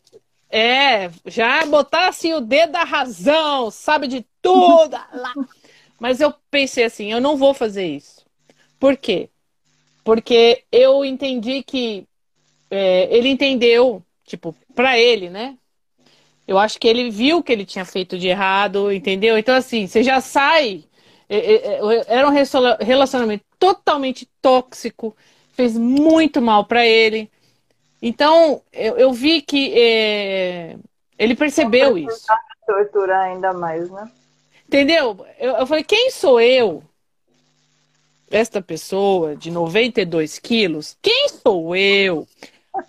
É, já botar assim o dedo da razão, sabe de tudo. lá. Mas eu pensei assim: eu não vou fazer isso. Por quê? Porque eu entendi que é, ele entendeu, tipo, para ele, né? Eu acho que ele viu que ele tinha feito de errado, entendeu? Então, assim, você já sai era um relacionamento totalmente tóxico, fez muito mal para ele. Então, eu, eu vi que é, ele percebeu isso. Torturar ainda mais, né? Entendeu? Eu, eu falei, quem sou eu? Esta pessoa de 92 quilos, quem sou eu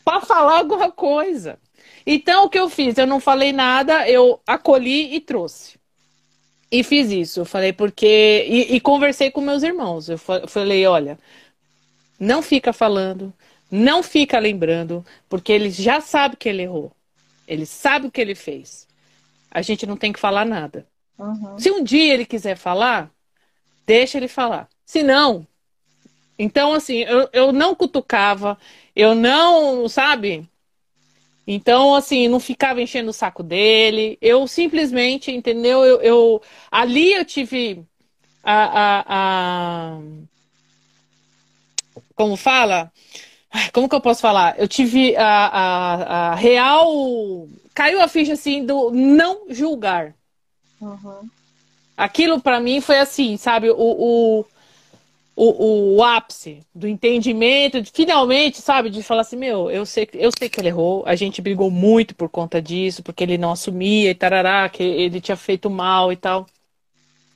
para falar alguma coisa? Então, o que eu fiz? Eu não falei nada, eu acolhi e trouxe. E fiz isso. Eu falei, porque. E, e conversei com meus irmãos. Eu falei, olha, não fica falando, não fica lembrando, porque ele já sabe que ele errou. Ele sabe o que ele fez. A gente não tem que falar nada. Uhum. Se um dia ele quiser falar, deixa ele falar. Se não, então assim, eu, eu não cutucava, eu não, sabe? Então, assim, não ficava enchendo o saco dele. Eu simplesmente, entendeu? Eu, eu ali eu tive a, a, a, como fala? Como que eu posso falar? Eu tive a, a, a real. Caiu a ficha assim do não julgar. Uhum. Aquilo para mim foi assim, sabe? O, o, o, o, ápice do entendimento, de, finalmente, sabe? De falar assim: meu, eu sei, eu sei que ele errou. A gente brigou muito por conta disso, porque ele não assumia e tarará, que ele tinha feito mal e tal.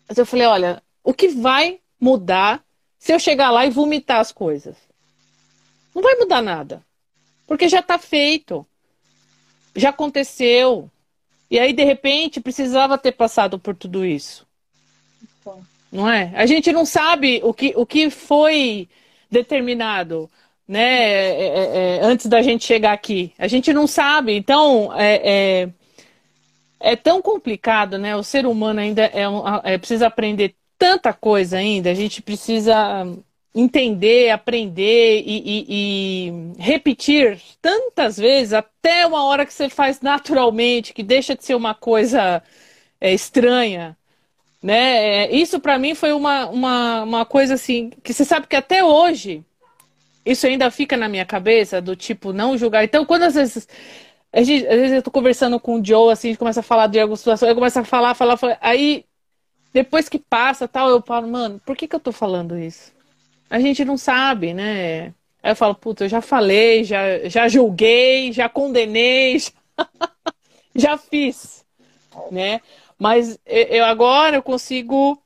Mas eu falei: olha, o que vai mudar se eu chegar lá e vomitar as coisas? Não vai mudar nada. Porque já está feito. Já aconteceu. E aí, de repente, precisava ter passado por tudo isso. Não é? A gente não sabe o que, o que foi determinado né, é, é, é antes da gente chegar aqui. A gente não sabe. Então, é, é, é tão complicado, né? O ser humano ainda é, é precisa aprender tanta coisa ainda. A gente precisa entender, aprender e, e, e, repetir tantas vezes, até uma hora que você faz naturalmente, que deixa de ser uma coisa estranha. Né? É, isso para mim foi uma, uma, uma coisa assim, que você sabe que até hoje isso ainda fica na minha cabeça, do tipo, não julgar. Então, quando às vezes. Às vezes eu tô conversando com o Joe, assim, a gente começa a falar de alguma situação, eu começo a falar, falar, falar. Aí, depois que passa tal, eu falo, mano, por que, que eu tô falando isso? a gente não sabe, né? Aí eu falo, puta, eu já falei, já, já julguei, já condenei, já, já fiz, né? Mas eu agora eu consigo,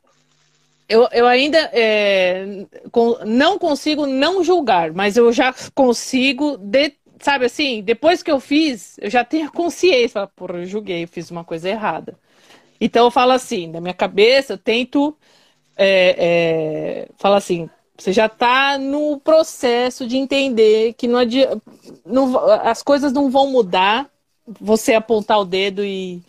eu, eu ainda é, não consigo não julgar, mas eu já consigo, de, sabe assim, depois que eu fiz, eu já tenho consciência, falo, porra, eu julguei, eu fiz uma coisa errada. Então eu falo assim, na minha cabeça, eu tento é, é, falar assim, você já está no processo de entender que não, adianta, não as coisas não vão mudar. Você apontar o dedo e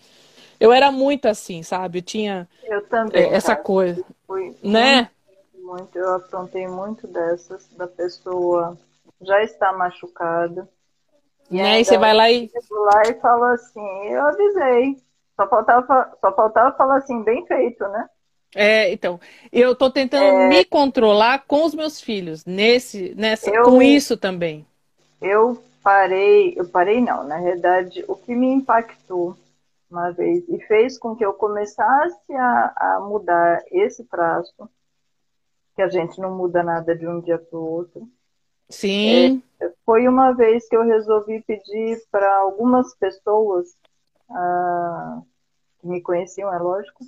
eu era muito assim, sabe? Eu tinha eu também, é, essa cara. coisa, Fui né? Muito, muito, eu aprontei muito dessas da pessoa já está machucada. E né? aí você vai lá e lá e fala assim, eu avisei. Só faltava, só faltava falar assim, bem feito, né? É, então, eu estou tentando é... me controlar com os meus filhos, nesse, nessa, eu, com isso também. Eu parei, eu parei não, na realidade, o que me impactou uma vez e fez com que eu começasse a, a mudar esse traço, que a gente não muda nada de um dia para o outro. Sim. É, foi uma vez que eu resolvi pedir para algumas pessoas ah, que me conheciam, é lógico,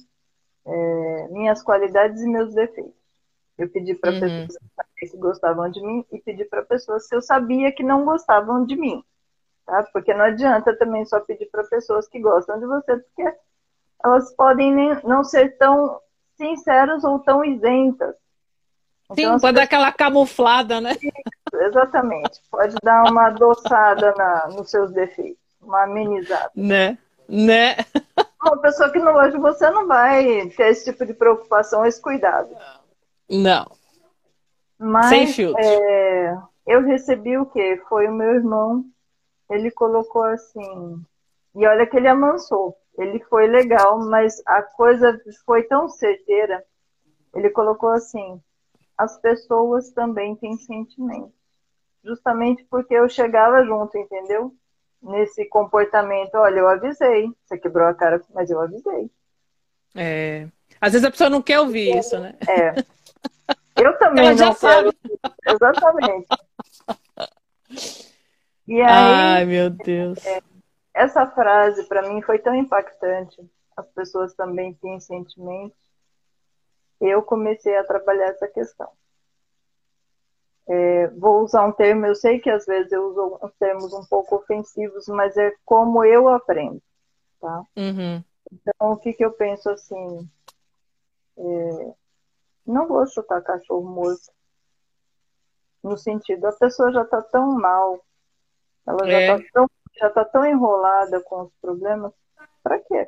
é, minhas qualidades e meus defeitos. Eu pedi para uhum. pessoas que gostavam de mim e pedi para pessoas que eu sabia que não gostavam de mim. Tá? Porque não adianta também só pedir para pessoas que gostam de você, porque elas podem nem, não ser tão sinceras ou tão isentas. Então, Sim, pode dar aquela camuflada, né? Exatamente. Pode dar uma adoçada na, nos seus defeitos, uma amenizada. Né? Né? Uma pessoa que não gosta de você não vai ter esse tipo de preocupação, esse cuidado. Não. Mas Sem filtro. É, eu recebi o quê? Foi o meu irmão. Ele colocou assim. E olha que ele amansou. Ele foi legal, mas a coisa foi tão certeira. Ele colocou assim: as pessoas também têm sentimentos. Justamente porque eu chegava junto, entendeu? nesse comportamento. Olha, eu avisei. Você quebrou a cara, mas eu avisei. É. Às vezes a pessoa não quer ouvir isso, né? É. Eu também Ela já sabe. Exatamente. E aí, Ai, meu Deus. É, essa frase para mim foi tão impactante. As pessoas também têm sentimentos. Eu comecei a trabalhar essa questão. É, vou usar um termo, eu sei que às vezes eu uso termos um pouco ofensivos, mas é como eu aprendo, tá? Uhum. Então, o que, que eu penso assim? É, não vou chutar cachorro morto. No sentido, a pessoa já está tão mal, ela já está é. tão já está tão enrolada com os problemas, para quê?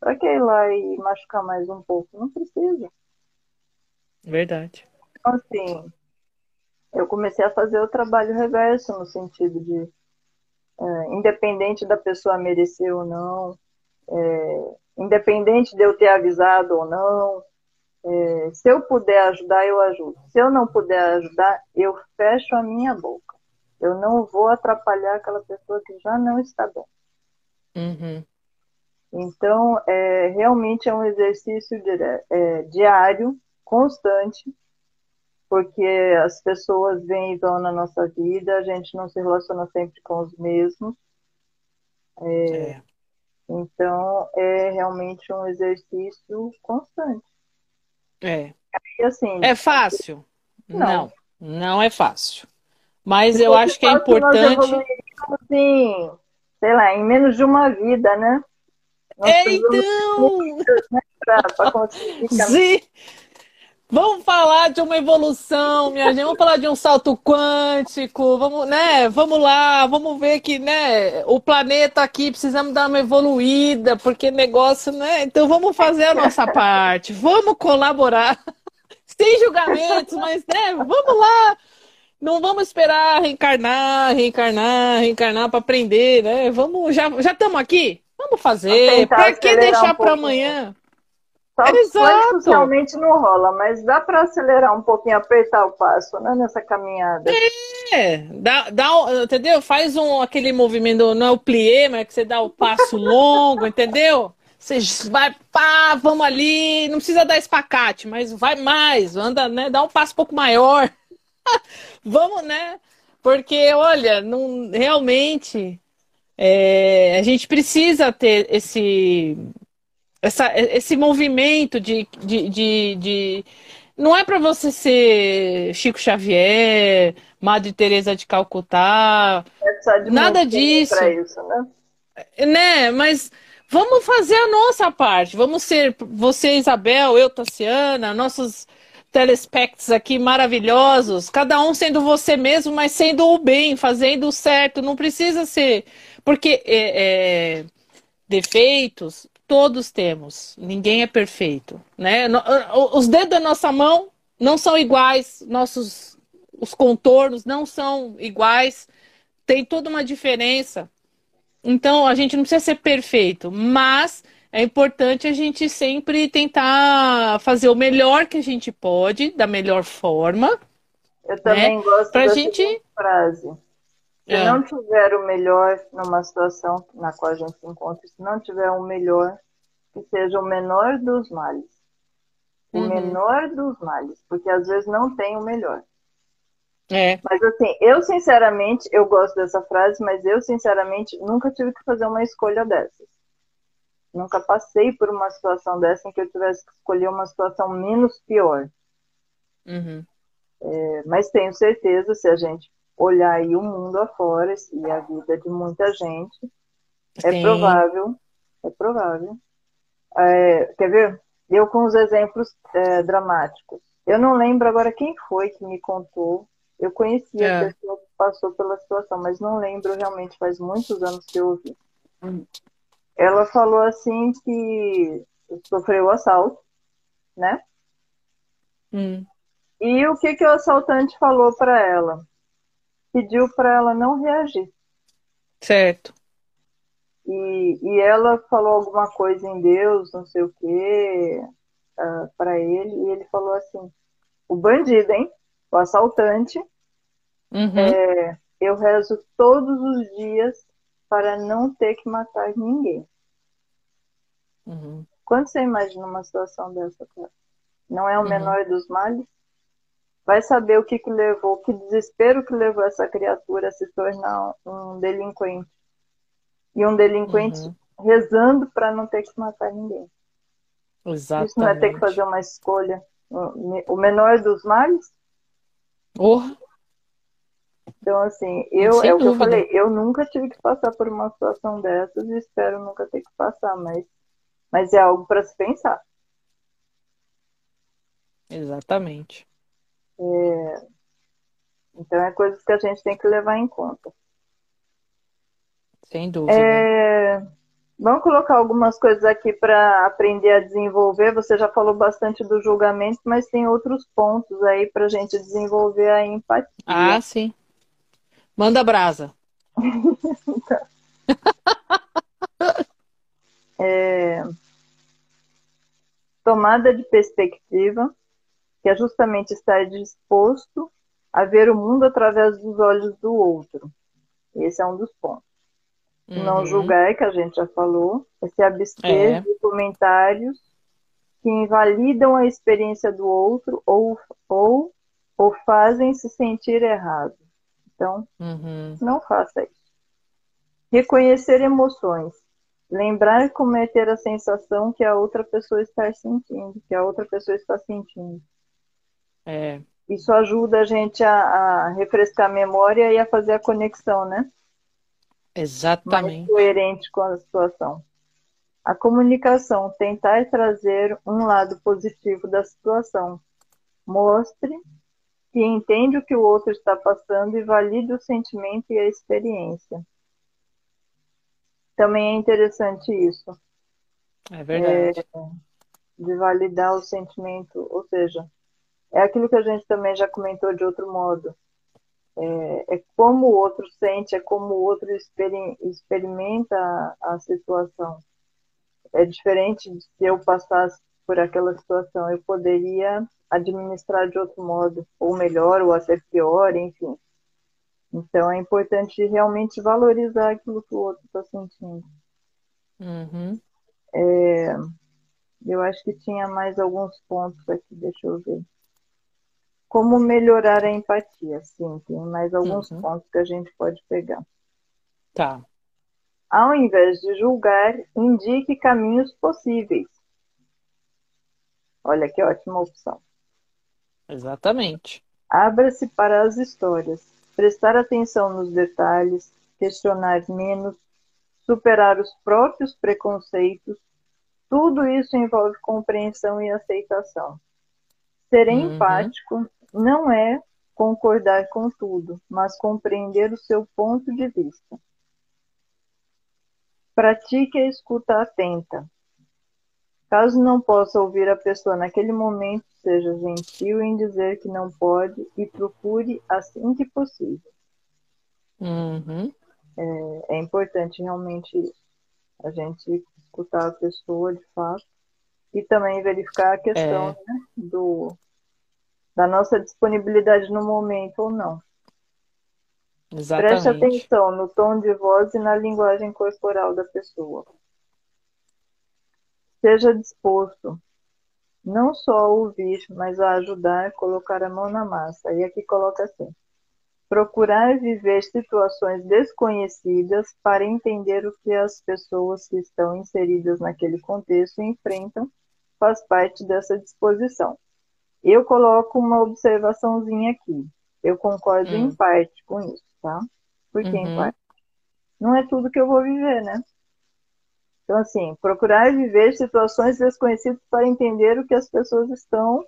Para que ir lá e machucar mais um pouco? Não precisa. Verdade. Então, assim, eu comecei a fazer o trabalho reverso, no sentido de, é, independente da pessoa merecer ou não, é, independente de eu ter avisado ou não, é, se eu puder ajudar, eu ajudo. Se eu não puder ajudar, eu fecho a minha boca. Eu não vou atrapalhar aquela pessoa que já não está bem. Uhum. Então, é, realmente é um exercício é, diário, constante, porque as pessoas vêm e vão na nossa vida, a gente não se relaciona sempre com os mesmos. É, é. Então, é realmente um exercício constante. É. E, assim, é fácil? Não. não, não é fácil. Mas eu acho que é importante. Assim, sei lá, em menos de uma vida, né? Nós é, então! Né, Sim! Vamos falar de uma evolução, minha gente. Vamos falar de um salto quântico. Vamos, né? Vamos lá, vamos ver que, né? O planeta aqui precisamos dar uma evoluída, porque negócio, né? Então vamos fazer a nossa parte. Vamos colaborar. Sem julgamentos, mas, né? Vamos lá. Não vamos esperar reencarnar, reencarnar, reencarnar para aprender, né? Vamos, já já estamos aqui. Vamos fazer. Para que deixar um para amanhã? Só Exato. realmente não rola, mas dá para acelerar um pouquinho, apertar o passo, né, nessa caminhada. É, dá, dá, entendeu? Faz um, aquele movimento, não é o plié, mas é que você dá o passo longo, entendeu? Você vai, pá, vamos ali, não precisa dar espacate, mas vai mais, anda, né, dá um passo um pouco maior. vamos, né? Porque, olha, não, realmente é, a gente precisa ter esse essa, esse movimento de, de, de, de... não é para você ser Chico Xavier, Madre Teresa de Calcutá, é nada disso. Isso, né? né? Mas vamos fazer a nossa parte. Vamos ser você, Isabel, eu, Tassiana, nossos telespectos aqui maravilhosos, cada um sendo você mesmo, mas sendo o bem, fazendo o certo. Não precisa ser. Porque é, é, defeitos todos temos. Ninguém é perfeito, né? Os dedos da nossa mão não são iguais, nossos os contornos não são iguais, tem toda uma diferença. Então a gente não precisa ser perfeito, mas é importante a gente sempre tentar fazer o melhor que a gente pode, da melhor forma. Eu também né? gosto pra gente... frase. Se é. não tiver o melhor numa situação na qual a gente se encontra, se não tiver o melhor, que seja o menor dos males. O uhum. menor dos males, porque às vezes não tem o melhor. É. Mas assim, eu sinceramente, eu gosto dessa frase, mas eu sinceramente nunca tive que fazer uma escolha dessas. Nunca passei por uma situação dessa em que eu tivesse que escolher uma situação menos pior. Uhum. É, mas tenho certeza, se a gente olhar aí o mundo afora e a vida de muita gente, é Sim. provável, é provável. É, quer ver? Eu com os exemplos é, dramáticos. Eu não lembro agora quem foi que me contou. Eu conhecia é. a pessoa que passou pela situação, mas não lembro realmente, faz muitos anos que eu ouvi. Hum. Ela falou assim que sofreu assalto, né? Hum. E o que, que o assaltante falou para ela? pediu para ela não reagir. Certo. E, e ela falou alguma coisa em Deus, não sei o quê, uh, ah, para ele, e ele falou assim: o bandido, hein? O assaltante, uhum. é, eu rezo todos os dias para não ter que matar ninguém. Uhum. Quando você imagina uma situação dessa, cara? Não é o uhum. menor dos males? vai saber o que, que levou, que desespero que levou essa criatura a se tornar um delinquente. E um delinquente uhum. rezando para não ter que matar ninguém. Exatamente. Isso não é ter que fazer uma escolha. O menor dos males? Porra. Então, assim, eu, é o que eu falei, eu nunca tive que passar por uma situação dessas e espero nunca ter que passar, mas, mas é algo para se pensar. Exatamente. É... Então, é coisas que a gente tem que levar em conta. Sem dúvida. É... Vamos colocar algumas coisas aqui para aprender a desenvolver. Você já falou bastante do julgamento, mas tem outros pontos aí para a gente desenvolver a empatia. Ah, sim. Manda brasa. é... Tomada de perspectiva, que é justamente estar disposto a ver o mundo através dos olhos do outro. Esse é um dos pontos. Uhum. Não julgar, que a gente já falou, é se abster é. de comentários que invalidam a experiência do outro ou, ou, ou fazem se sentir errado. Então, uhum. não faça isso. Reconhecer emoções. Lembrar como é ter a sensação que a outra pessoa está sentindo, que a outra pessoa está sentindo. É. Isso ajuda a gente a, a refrescar a memória e a fazer a conexão, né? Exatamente. mais coerente com a situação. A comunicação, tentar trazer um lado positivo da situação. Mostre que entende o que o outro está passando e valide o sentimento e a experiência. Também é interessante isso. É verdade. É, de validar o sentimento, ou seja, é aquilo que a gente também já comentou de outro modo é, é como o outro sente, é como o outro experimenta a, a situação. É diferente de se eu passasse por aquela situação, eu poderia administrar de outro modo, ou melhor, ou até pior, enfim. Então é importante realmente valorizar aquilo que o outro está sentindo. Uhum. É, eu acho que tinha mais alguns pontos aqui, deixa eu ver. Como melhorar a empatia? Sim, tem mais alguns uhum. pontos que a gente pode pegar. Tá. Ao invés de julgar, indique caminhos possíveis. Olha que ótima opção. Exatamente. Abra-se para as histórias, prestar atenção nos detalhes, questionar menos, superar os próprios preconceitos. Tudo isso envolve compreensão e aceitação. Ser uhum. empático não é concordar com tudo, mas compreender o seu ponto de vista. Pratique a escuta atenta. Caso não possa ouvir a pessoa naquele momento, seja gentil em dizer que não pode e procure assim que possível. Uhum. É, é, importante realmente. A gente escutar a pessoa de fato e também verificar a questão é. né, do, da nossa disponibilidade no momento ou não. Exatamente. Preste atenção no tom de voz e na linguagem corporal da pessoa. Seja disposto não só a ouvir, mas a ajudar, colocar a mão na massa. E aqui coloca assim: procurar viver situações desconhecidas para entender o que as pessoas que estão inseridas naquele contexto enfrentam faz parte dessa disposição. Eu coloco uma observaçãozinha aqui. Eu concordo hum. em parte com isso, tá? Por que uhum. em parte? Não é tudo que eu vou viver, né? Então, assim, procurar viver situações desconhecidas para entender o que as pessoas estão,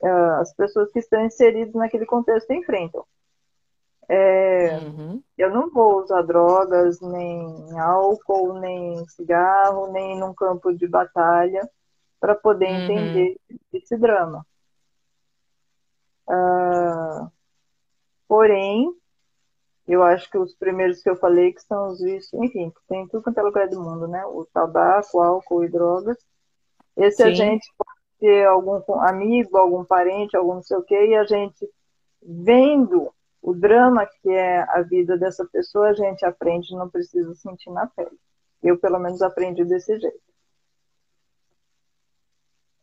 uh, as pessoas que estão inseridas naquele contexto enfrentam. É, uhum. Eu não vou usar drogas, nem álcool, nem cigarro, nem num campo de batalha para poder uhum. entender esse drama. Uh, porém, eu acho que os primeiros que eu falei, que são os vícios, enfim, que tem tudo quanto é lugar do mundo, né? O tabaco, álcool e drogas. Esse Sim. a gente pode ter algum amigo, algum parente, algum não sei o quê, e a gente vendo o drama que é a vida dessa pessoa, a gente aprende, não precisa sentir na pele. Eu, pelo menos, aprendi desse jeito.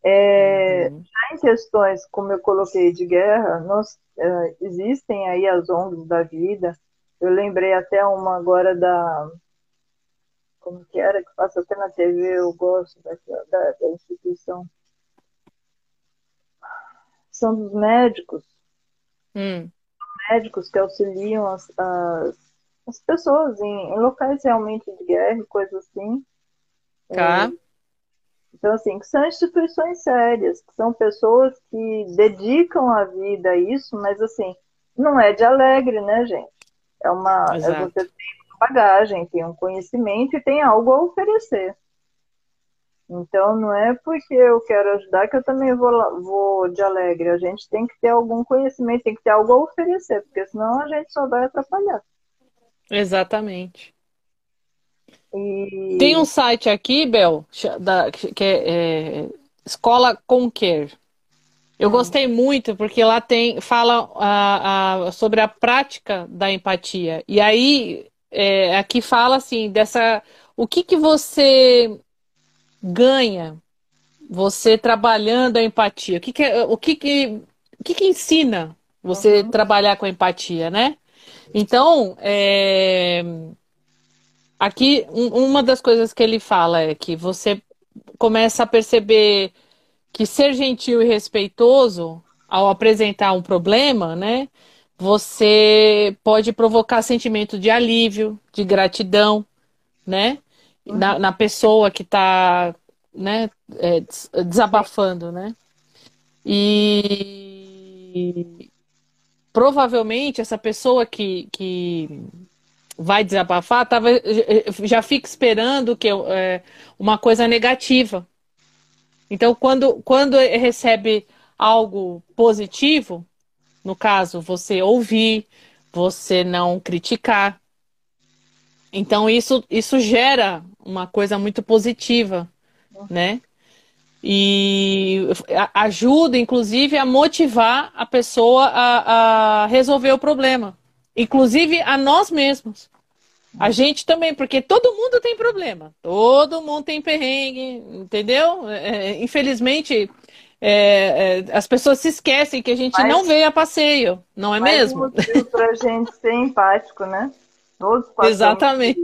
É, uhum. Já em questões, como eu coloquei, de guerra, nós, é, existem aí as ONGs da vida. Eu lembrei até uma agora da. Como que era? Que passa até na TV, eu gosto da, da, da instituição. São dos médicos. Hum. Médicos que auxiliam as, as, as pessoas em, em, locais realmente de guerra, coisas assim. Tá. É, então, assim, que são instituições sérias, que são pessoas que dedicam a vida a isso, mas, assim, não é de alegre, né, gente? É uma. É você tem bagagem, tem um conhecimento e tem algo a oferecer. Então, não é porque eu quero ajudar que eu também vou, vou de alegre. A gente tem que ter algum conhecimento, tem que ter algo a oferecer, porque senão a gente só vai atrapalhar. Exatamente. E... Tem um site aqui, Bel, da, que é, é Escola Conquer. Eu gostei muito porque lá tem fala a, a, sobre a prática da empatia. E aí é, aqui fala assim dessa o que que você ganha você trabalhando a empatia? O que, que, é, o que, que, o que, que ensina você uhum. trabalhar com empatia, né? Então, é... aqui um, uma das coisas que ele fala é que você começa a perceber que ser gentil e respeitoso ao apresentar um problema, né? Você pode provocar sentimento de alívio, de gratidão, né? na, na pessoa que está né, é, desabafando, né? E provavelmente essa pessoa que, que vai desabafar tava, já fica esperando que é, uma coisa negativa. Então, quando, quando recebe algo positivo, no caso, você ouvir, você não criticar, então isso, isso gera uma coisa muito positiva, né? E ajuda, inclusive, a motivar a pessoa a, a resolver o problema. Inclusive a nós mesmos. A gente também, porque todo mundo tem problema. Todo mundo tem perrengue, entendeu? É, infelizmente, é, é, as pessoas se esquecem que a gente Mas, não veio a passeio, não é mesmo? Para a gente ser empático, né? Todos Exatamente.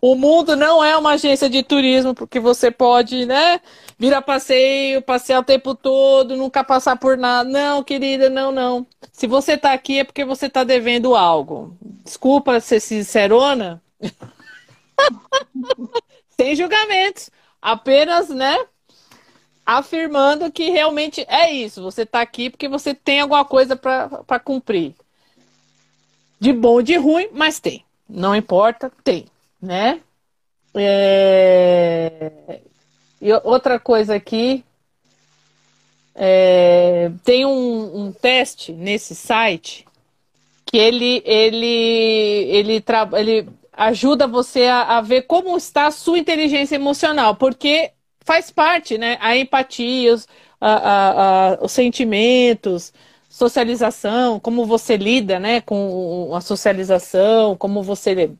O mundo não é uma agência de turismo, porque você pode, né, vir a passeio, passear o tempo todo, nunca passar por nada. Não, querida, não, não. Se você está aqui é porque você está devendo algo. Desculpa ser sincerona. Sem julgamentos. Apenas, né, afirmando que realmente é isso. Você está aqui porque você tem alguma coisa para cumprir de bom de ruim, mas tem. Não importa, tem, né? É... E outra coisa aqui, é... tem um, um, teste nesse site que ele ele ele, tra... ele ajuda você a, a ver como está a sua inteligência emocional, porque faz parte, né? A empatia, os, a, a, os sentimentos, socialização, como você lida né, com a socialização, como você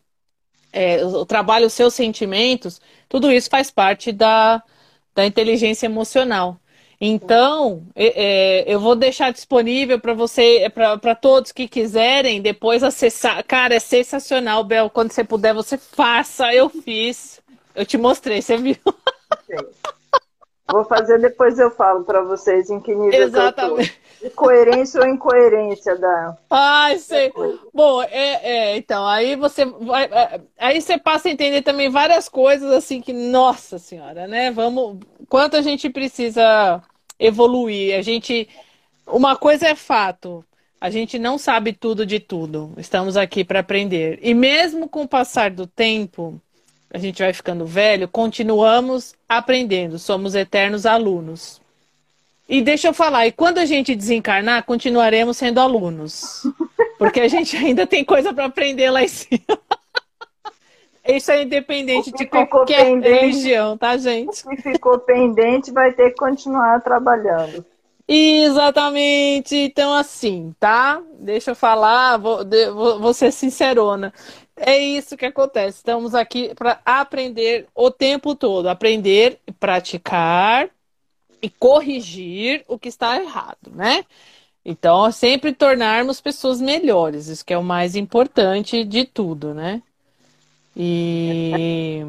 é, trabalha os seus sentimentos, tudo isso faz parte da, da inteligência emocional. Então, é, eu vou deixar disponível para você, para todos que quiserem depois acessar. Cara, é sensacional, Bel. Quando você puder, você faça. Eu fiz. Eu te mostrei, você viu? Vou fazer depois eu falo para vocês em que nível Exatamente. De coerência ou incoerência da. Ai, sei. Bom, é, é, então, aí você vai. É, aí você passa a entender também várias coisas assim que, nossa senhora, né? Vamos. Quanto a gente precisa evoluir. A gente. Uma coisa é fato. A gente não sabe tudo de tudo. Estamos aqui para aprender. E mesmo com o passar do tempo, a gente vai ficando velho, continuamos aprendendo, somos eternos alunos. E deixa eu falar, e quando a gente desencarnar, continuaremos sendo alunos. Porque a gente ainda tem coisa para aprender lá em cima. Isso é independente de qualquer religião, tá, gente? O que ficou pendente vai ter que continuar trabalhando. Exatamente. Então, assim, tá? Deixa eu falar, vou, vou, vou ser sincerona. É isso que acontece. Estamos aqui para aprender o tempo todo, aprender, praticar e corrigir o que está errado, né? Então, sempre tornarmos pessoas melhores, isso que é o mais importante de tudo, né? E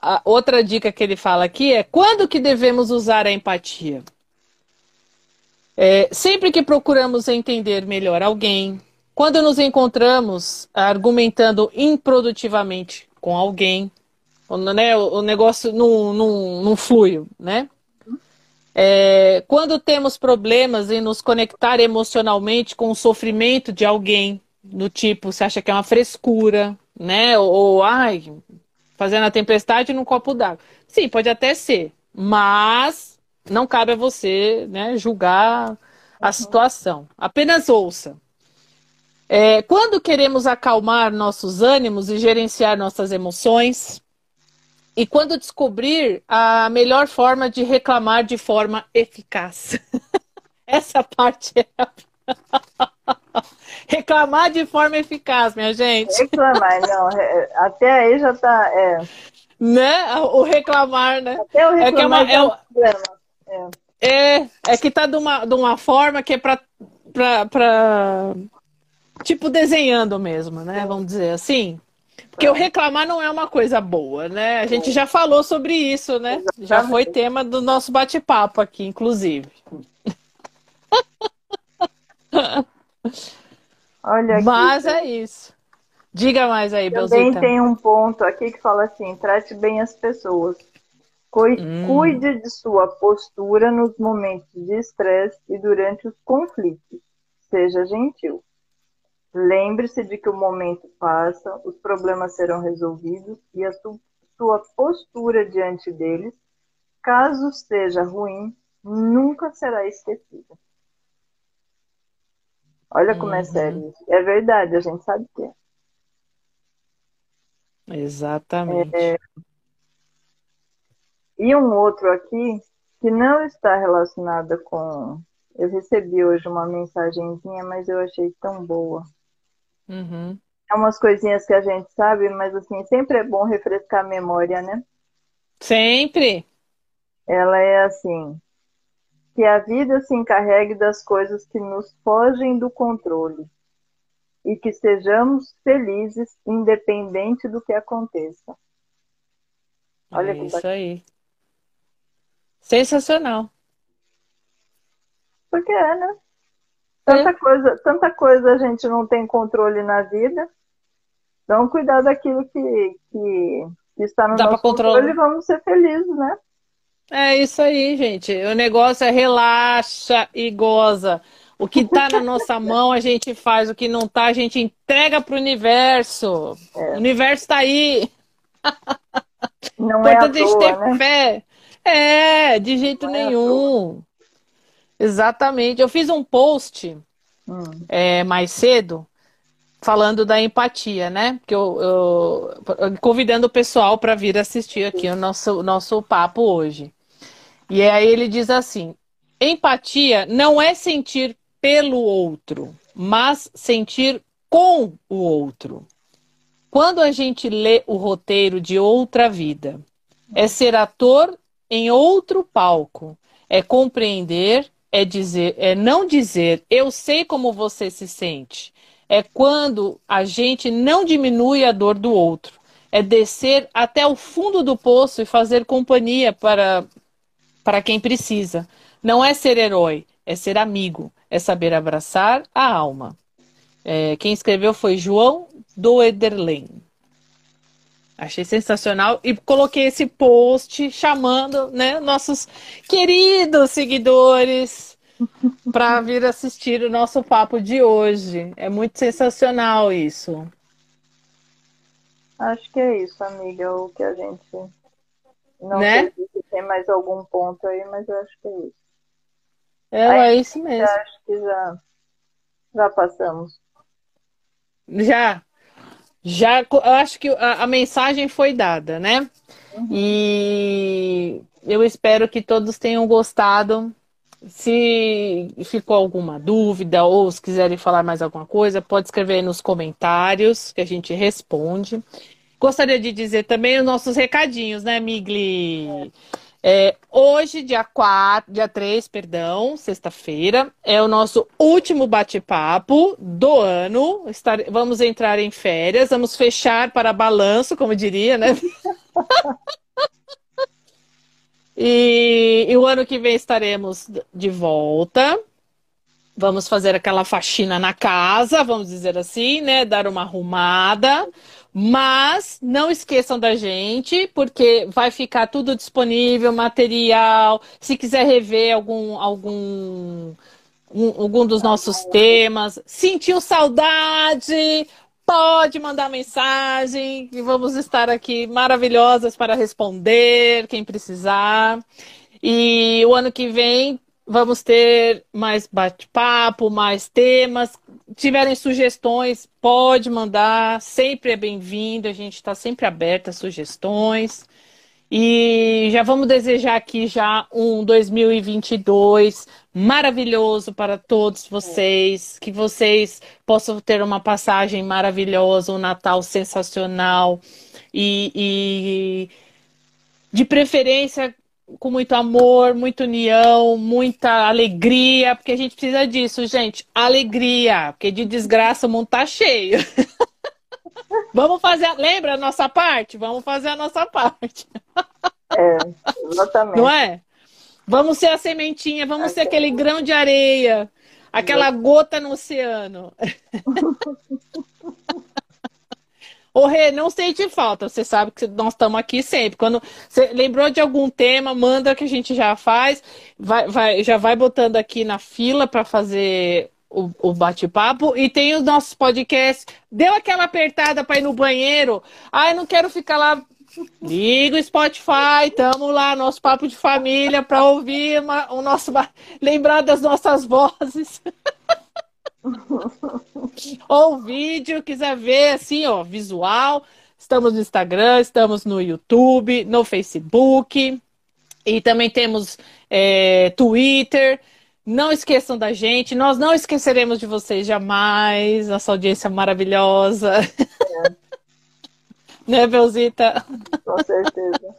a outra dica que ele fala aqui é quando que devemos usar a empatia? É, sempre que procuramos entender melhor alguém, quando nos encontramos argumentando improdutivamente com alguém, né, o negócio não, não, não flui, né? É, quando temos problemas em nos conectar emocionalmente com o sofrimento de alguém, do tipo, você acha que é uma frescura, né? Ou, ou ai, fazendo a tempestade num copo d'água. Sim, pode até ser, mas não cabe a você, né, julgar a uhum. situação. Apenas ouça. É, quando queremos acalmar nossos ânimos e gerenciar nossas emoções, e quando descobrir a melhor forma de reclamar de forma eficaz. Essa parte é. reclamar de forma eficaz, minha gente. Reclamar, não. Até aí já tá. É. Né? O reclamar, né? Até o reclamar é, que é, uma, é, é, é que tá de uma, de uma forma que é pra tipo desenhando mesmo, né? Vamos dizer assim. Porque o reclamar não é uma coisa boa, né? A gente já falou sobre isso, né? Já foi tema do nosso bate-papo aqui, inclusive. Olha aqui, Mas é isso. Diga mais aí, Também Belzita. tem um ponto aqui que fala assim: trate bem as pessoas. Hum. Cuide de sua postura nos momentos de estresse e durante os conflitos. Seja gentil. Lembre-se de que o momento passa, os problemas serão resolvidos e a sua postura diante deles, caso seja ruim, nunca será esquecida. Olha como é uhum. é sério isso. É verdade, a gente sabe que é. Exatamente. É... E um outro aqui que não está relacionado com. Eu recebi hoje uma mensagenzinha, mas eu achei tão boa. Uhum. É umas coisinhas que a gente sabe, mas assim, sempre é bom refrescar a memória, né? Sempre. Ela é assim, que a vida se encarregue das coisas que nos fogem do controle e que sejamos felizes independente do que aconteça. Olha é isso aí. Sensacional. Porque é, né? Tanta, é. coisa, tanta coisa a gente não tem controle na vida. Então, cuidar daquilo que, que, que está no Dá nosso controle e vamos ser felizes, né? É isso aí, gente. O negócio é relaxa e goza. O que está na nossa mão a gente faz, o que não está a gente entrega para o universo. É. O universo está aí. Não é a toa, ter né? fé. É, de jeito não é nenhum. É Exatamente. Eu fiz um post hum. é, mais cedo falando da empatia, né? Que eu, eu, convidando o pessoal para vir assistir aqui o nosso, nosso papo hoje. E aí ele diz assim: empatia não é sentir pelo outro, mas sentir com o outro. Quando a gente lê o roteiro de outra vida, é ser ator em outro palco, é compreender é dizer, é não dizer eu sei como você se sente. É quando a gente não diminui a dor do outro. É descer até o fundo do poço e fazer companhia para, para quem precisa. Não é ser herói, é ser amigo, é saber abraçar a alma. É, quem escreveu foi João do Ederlen. Achei sensacional e coloquei esse post chamando, né, nossos queridos seguidores para vir assistir o nosso papo de hoje. É muito sensacional isso. Acho que é isso, amiga, o que a gente não né? sei se tem mais algum ponto aí, mas eu acho que é isso. É, aí, é isso mesmo. Acho que já já passamos. Já. Já, eu acho que a, a mensagem foi dada, né? Uhum. E eu espero que todos tenham gostado. Se ficou alguma dúvida ou se quiserem falar mais alguma coisa, pode escrever aí nos comentários que a gente responde. Gostaria de dizer também os nossos recadinhos, né, Migli? É. É, hoje, dia 4, dia 3, perdão, sexta-feira, é o nosso último bate-papo do ano. Estar, vamos entrar em férias, vamos fechar para balanço, como diria, né? e, e o ano que vem estaremos de volta. Vamos fazer aquela faxina na casa, vamos dizer assim, né? Dar uma arrumada. Mas não esqueçam da gente, porque vai ficar tudo disponível, material. Se quiser rever algum, algum um, algum dos nossos temas. Sentiu saudade? Pode mandar mensagem e vamos estar aqui maravilhosas para responder quem precisar. E o ano que vem vamos ter mais bate-papo, mais temas. Tiverem sugestões, pode mandar, sempre é bem-vindo. A gente está sempre aberta a sugestões. E já vamos desejar aqui já um 2022 maravilhoso para todos vocês, que vocês possam ter uma passagem maravilhosa, um Natal sensacional e, e de preferência com muito amor, muita união, muita alegria, porque a gente precisa disso, gente. Alegria, porque de desgraça o mundo tá cheio. Vamos fazer, lembra a nossa parte? Vamos fazer a nossa parte. É, exatamente. Não é? Vamos ser a sementinha, vamos ser aquele grão de areia, aquela gota no oceano. Ô, Rê, não sente falta. Você sabe que nós estamos aqui sempre. Quando você lembrou de algum tema, manda que a gente já faz. Vai, vai, já vai botando aqui na fila para fazer o, o bate-papo. E tem os nossos podcasts. Deu aquela apertada para ir no banheiro. Ai, não quero ficar lá. Liga o Spotify, tamo lá, nosso papo de família, para ouvir uma, o nosso. lembrar das nossas vozes. Ou vídeo, quiser ver assim, ó, visual. Estamos no Instagram, estamos no YouTube, no Facebook. E também temos é, Twitter. Não esqueçam da gente, nós não esqueceremos de vocês jamais, nossa audiência maravilhosa. É. né, Belzita? Com certeza.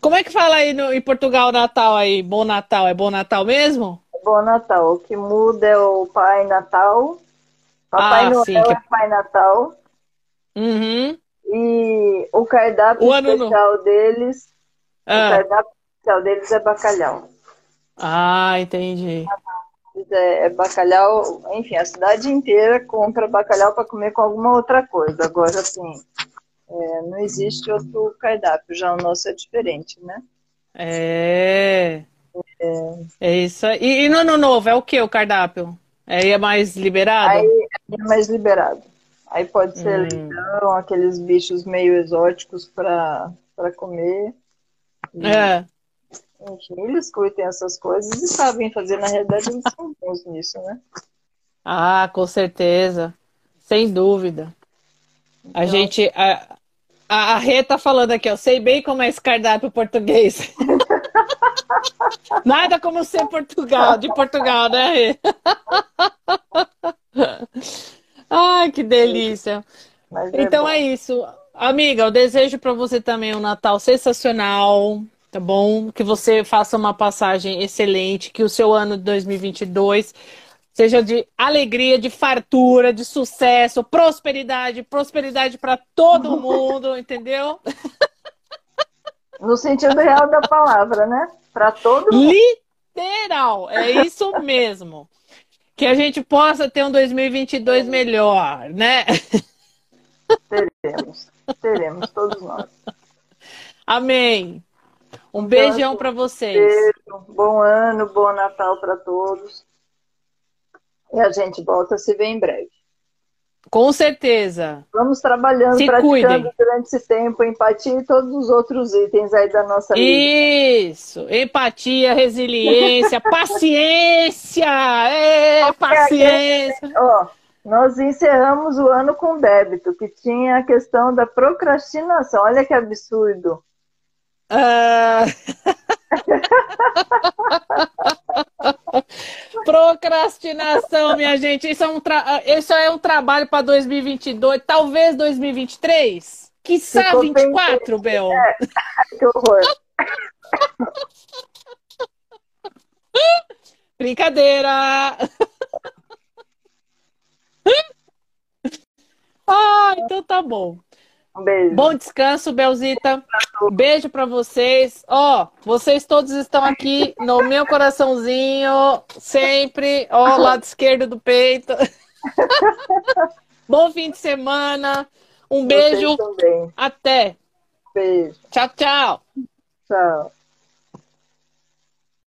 Como é que fala aí no, em Portugal Natal aí? Bom Natal, é bom Natal mesmo? Bom Natal. O que muda é o Pai Natal. Papai ah, Noel sim, que... é Pai Natal. Uhum. E o cardápio o especial no... deles, ah. o cardápio especial deles é bacalhau. Ah, entendi. É, é bacalhau, enfim, a cidade inteira compra bacalhau para comer com alguma outra coisa. Agora, assim, é, não existe outro cardápio, já o nosso é diferente, né? É. É, é isso aí. E, e no ano novo, é o que o cardápio? Aí é mais liberado? Aí é mais liberado. Aí pode ser hum. leitão, aqueles bichos meio exóticos para comer. É. Enfim, eles curtem essas coisas e sabem fazer. Na realidade, eles são bons nisso, né? Ah, com certeza. Sem dúvida. Então... A gente. A, a, a Rê tá falando aqui, ó. Sei bem como é esse cardápio português. Nada como ser Portugal, de Portugal, né? Ai, que delícia. É então é, é isso. Amiga, eu desejo para você também um Natal sensacional, tá bom? Que você faça uma passagem excelente, que o seu ano de 2022 seja de alegria, de fartura, de sucesso, prosperidade, prosperidade para todo mundo, entendeu? No sentido real da palavra, né? Para todo mundo. Literal, é isso mesmo. Que a gente possa ter um 2022 melhor, né? Teremos, teremos, todos nós. Amém. Um beijão para vocês. Beijo, bom ano, bom Natal para todos. E a gente volta a se ver em breve. Com certeza. Vamos trabalhando, se praticando cuidem. durante esse tempo empatia e todos os outros itens aí da nossa vida. Isso, empatia, resiliência, paciência, é, paciência. Ó, nós encerramos o ano com débito, que tinha a questão da procrastinação. Olha que absurdo. Uh... Procrastinação, minha gente. Isso é um, tra... Isso é um trabalho para 2022, talvez 2023. Quiçá 24, Bel. É. Que horror. Brincadeira. ah, então tá bom. Um beijo. Bom descanso, Belzita. Beijo para vocês. Ó, oh, vocês todos estão aqui no meu coraçãozinho, sempre, ó, oh, lado esquerdo do peito. Bom fim de semana. Um beijo. Até. Beijo. Tchau, tchau. Tchau.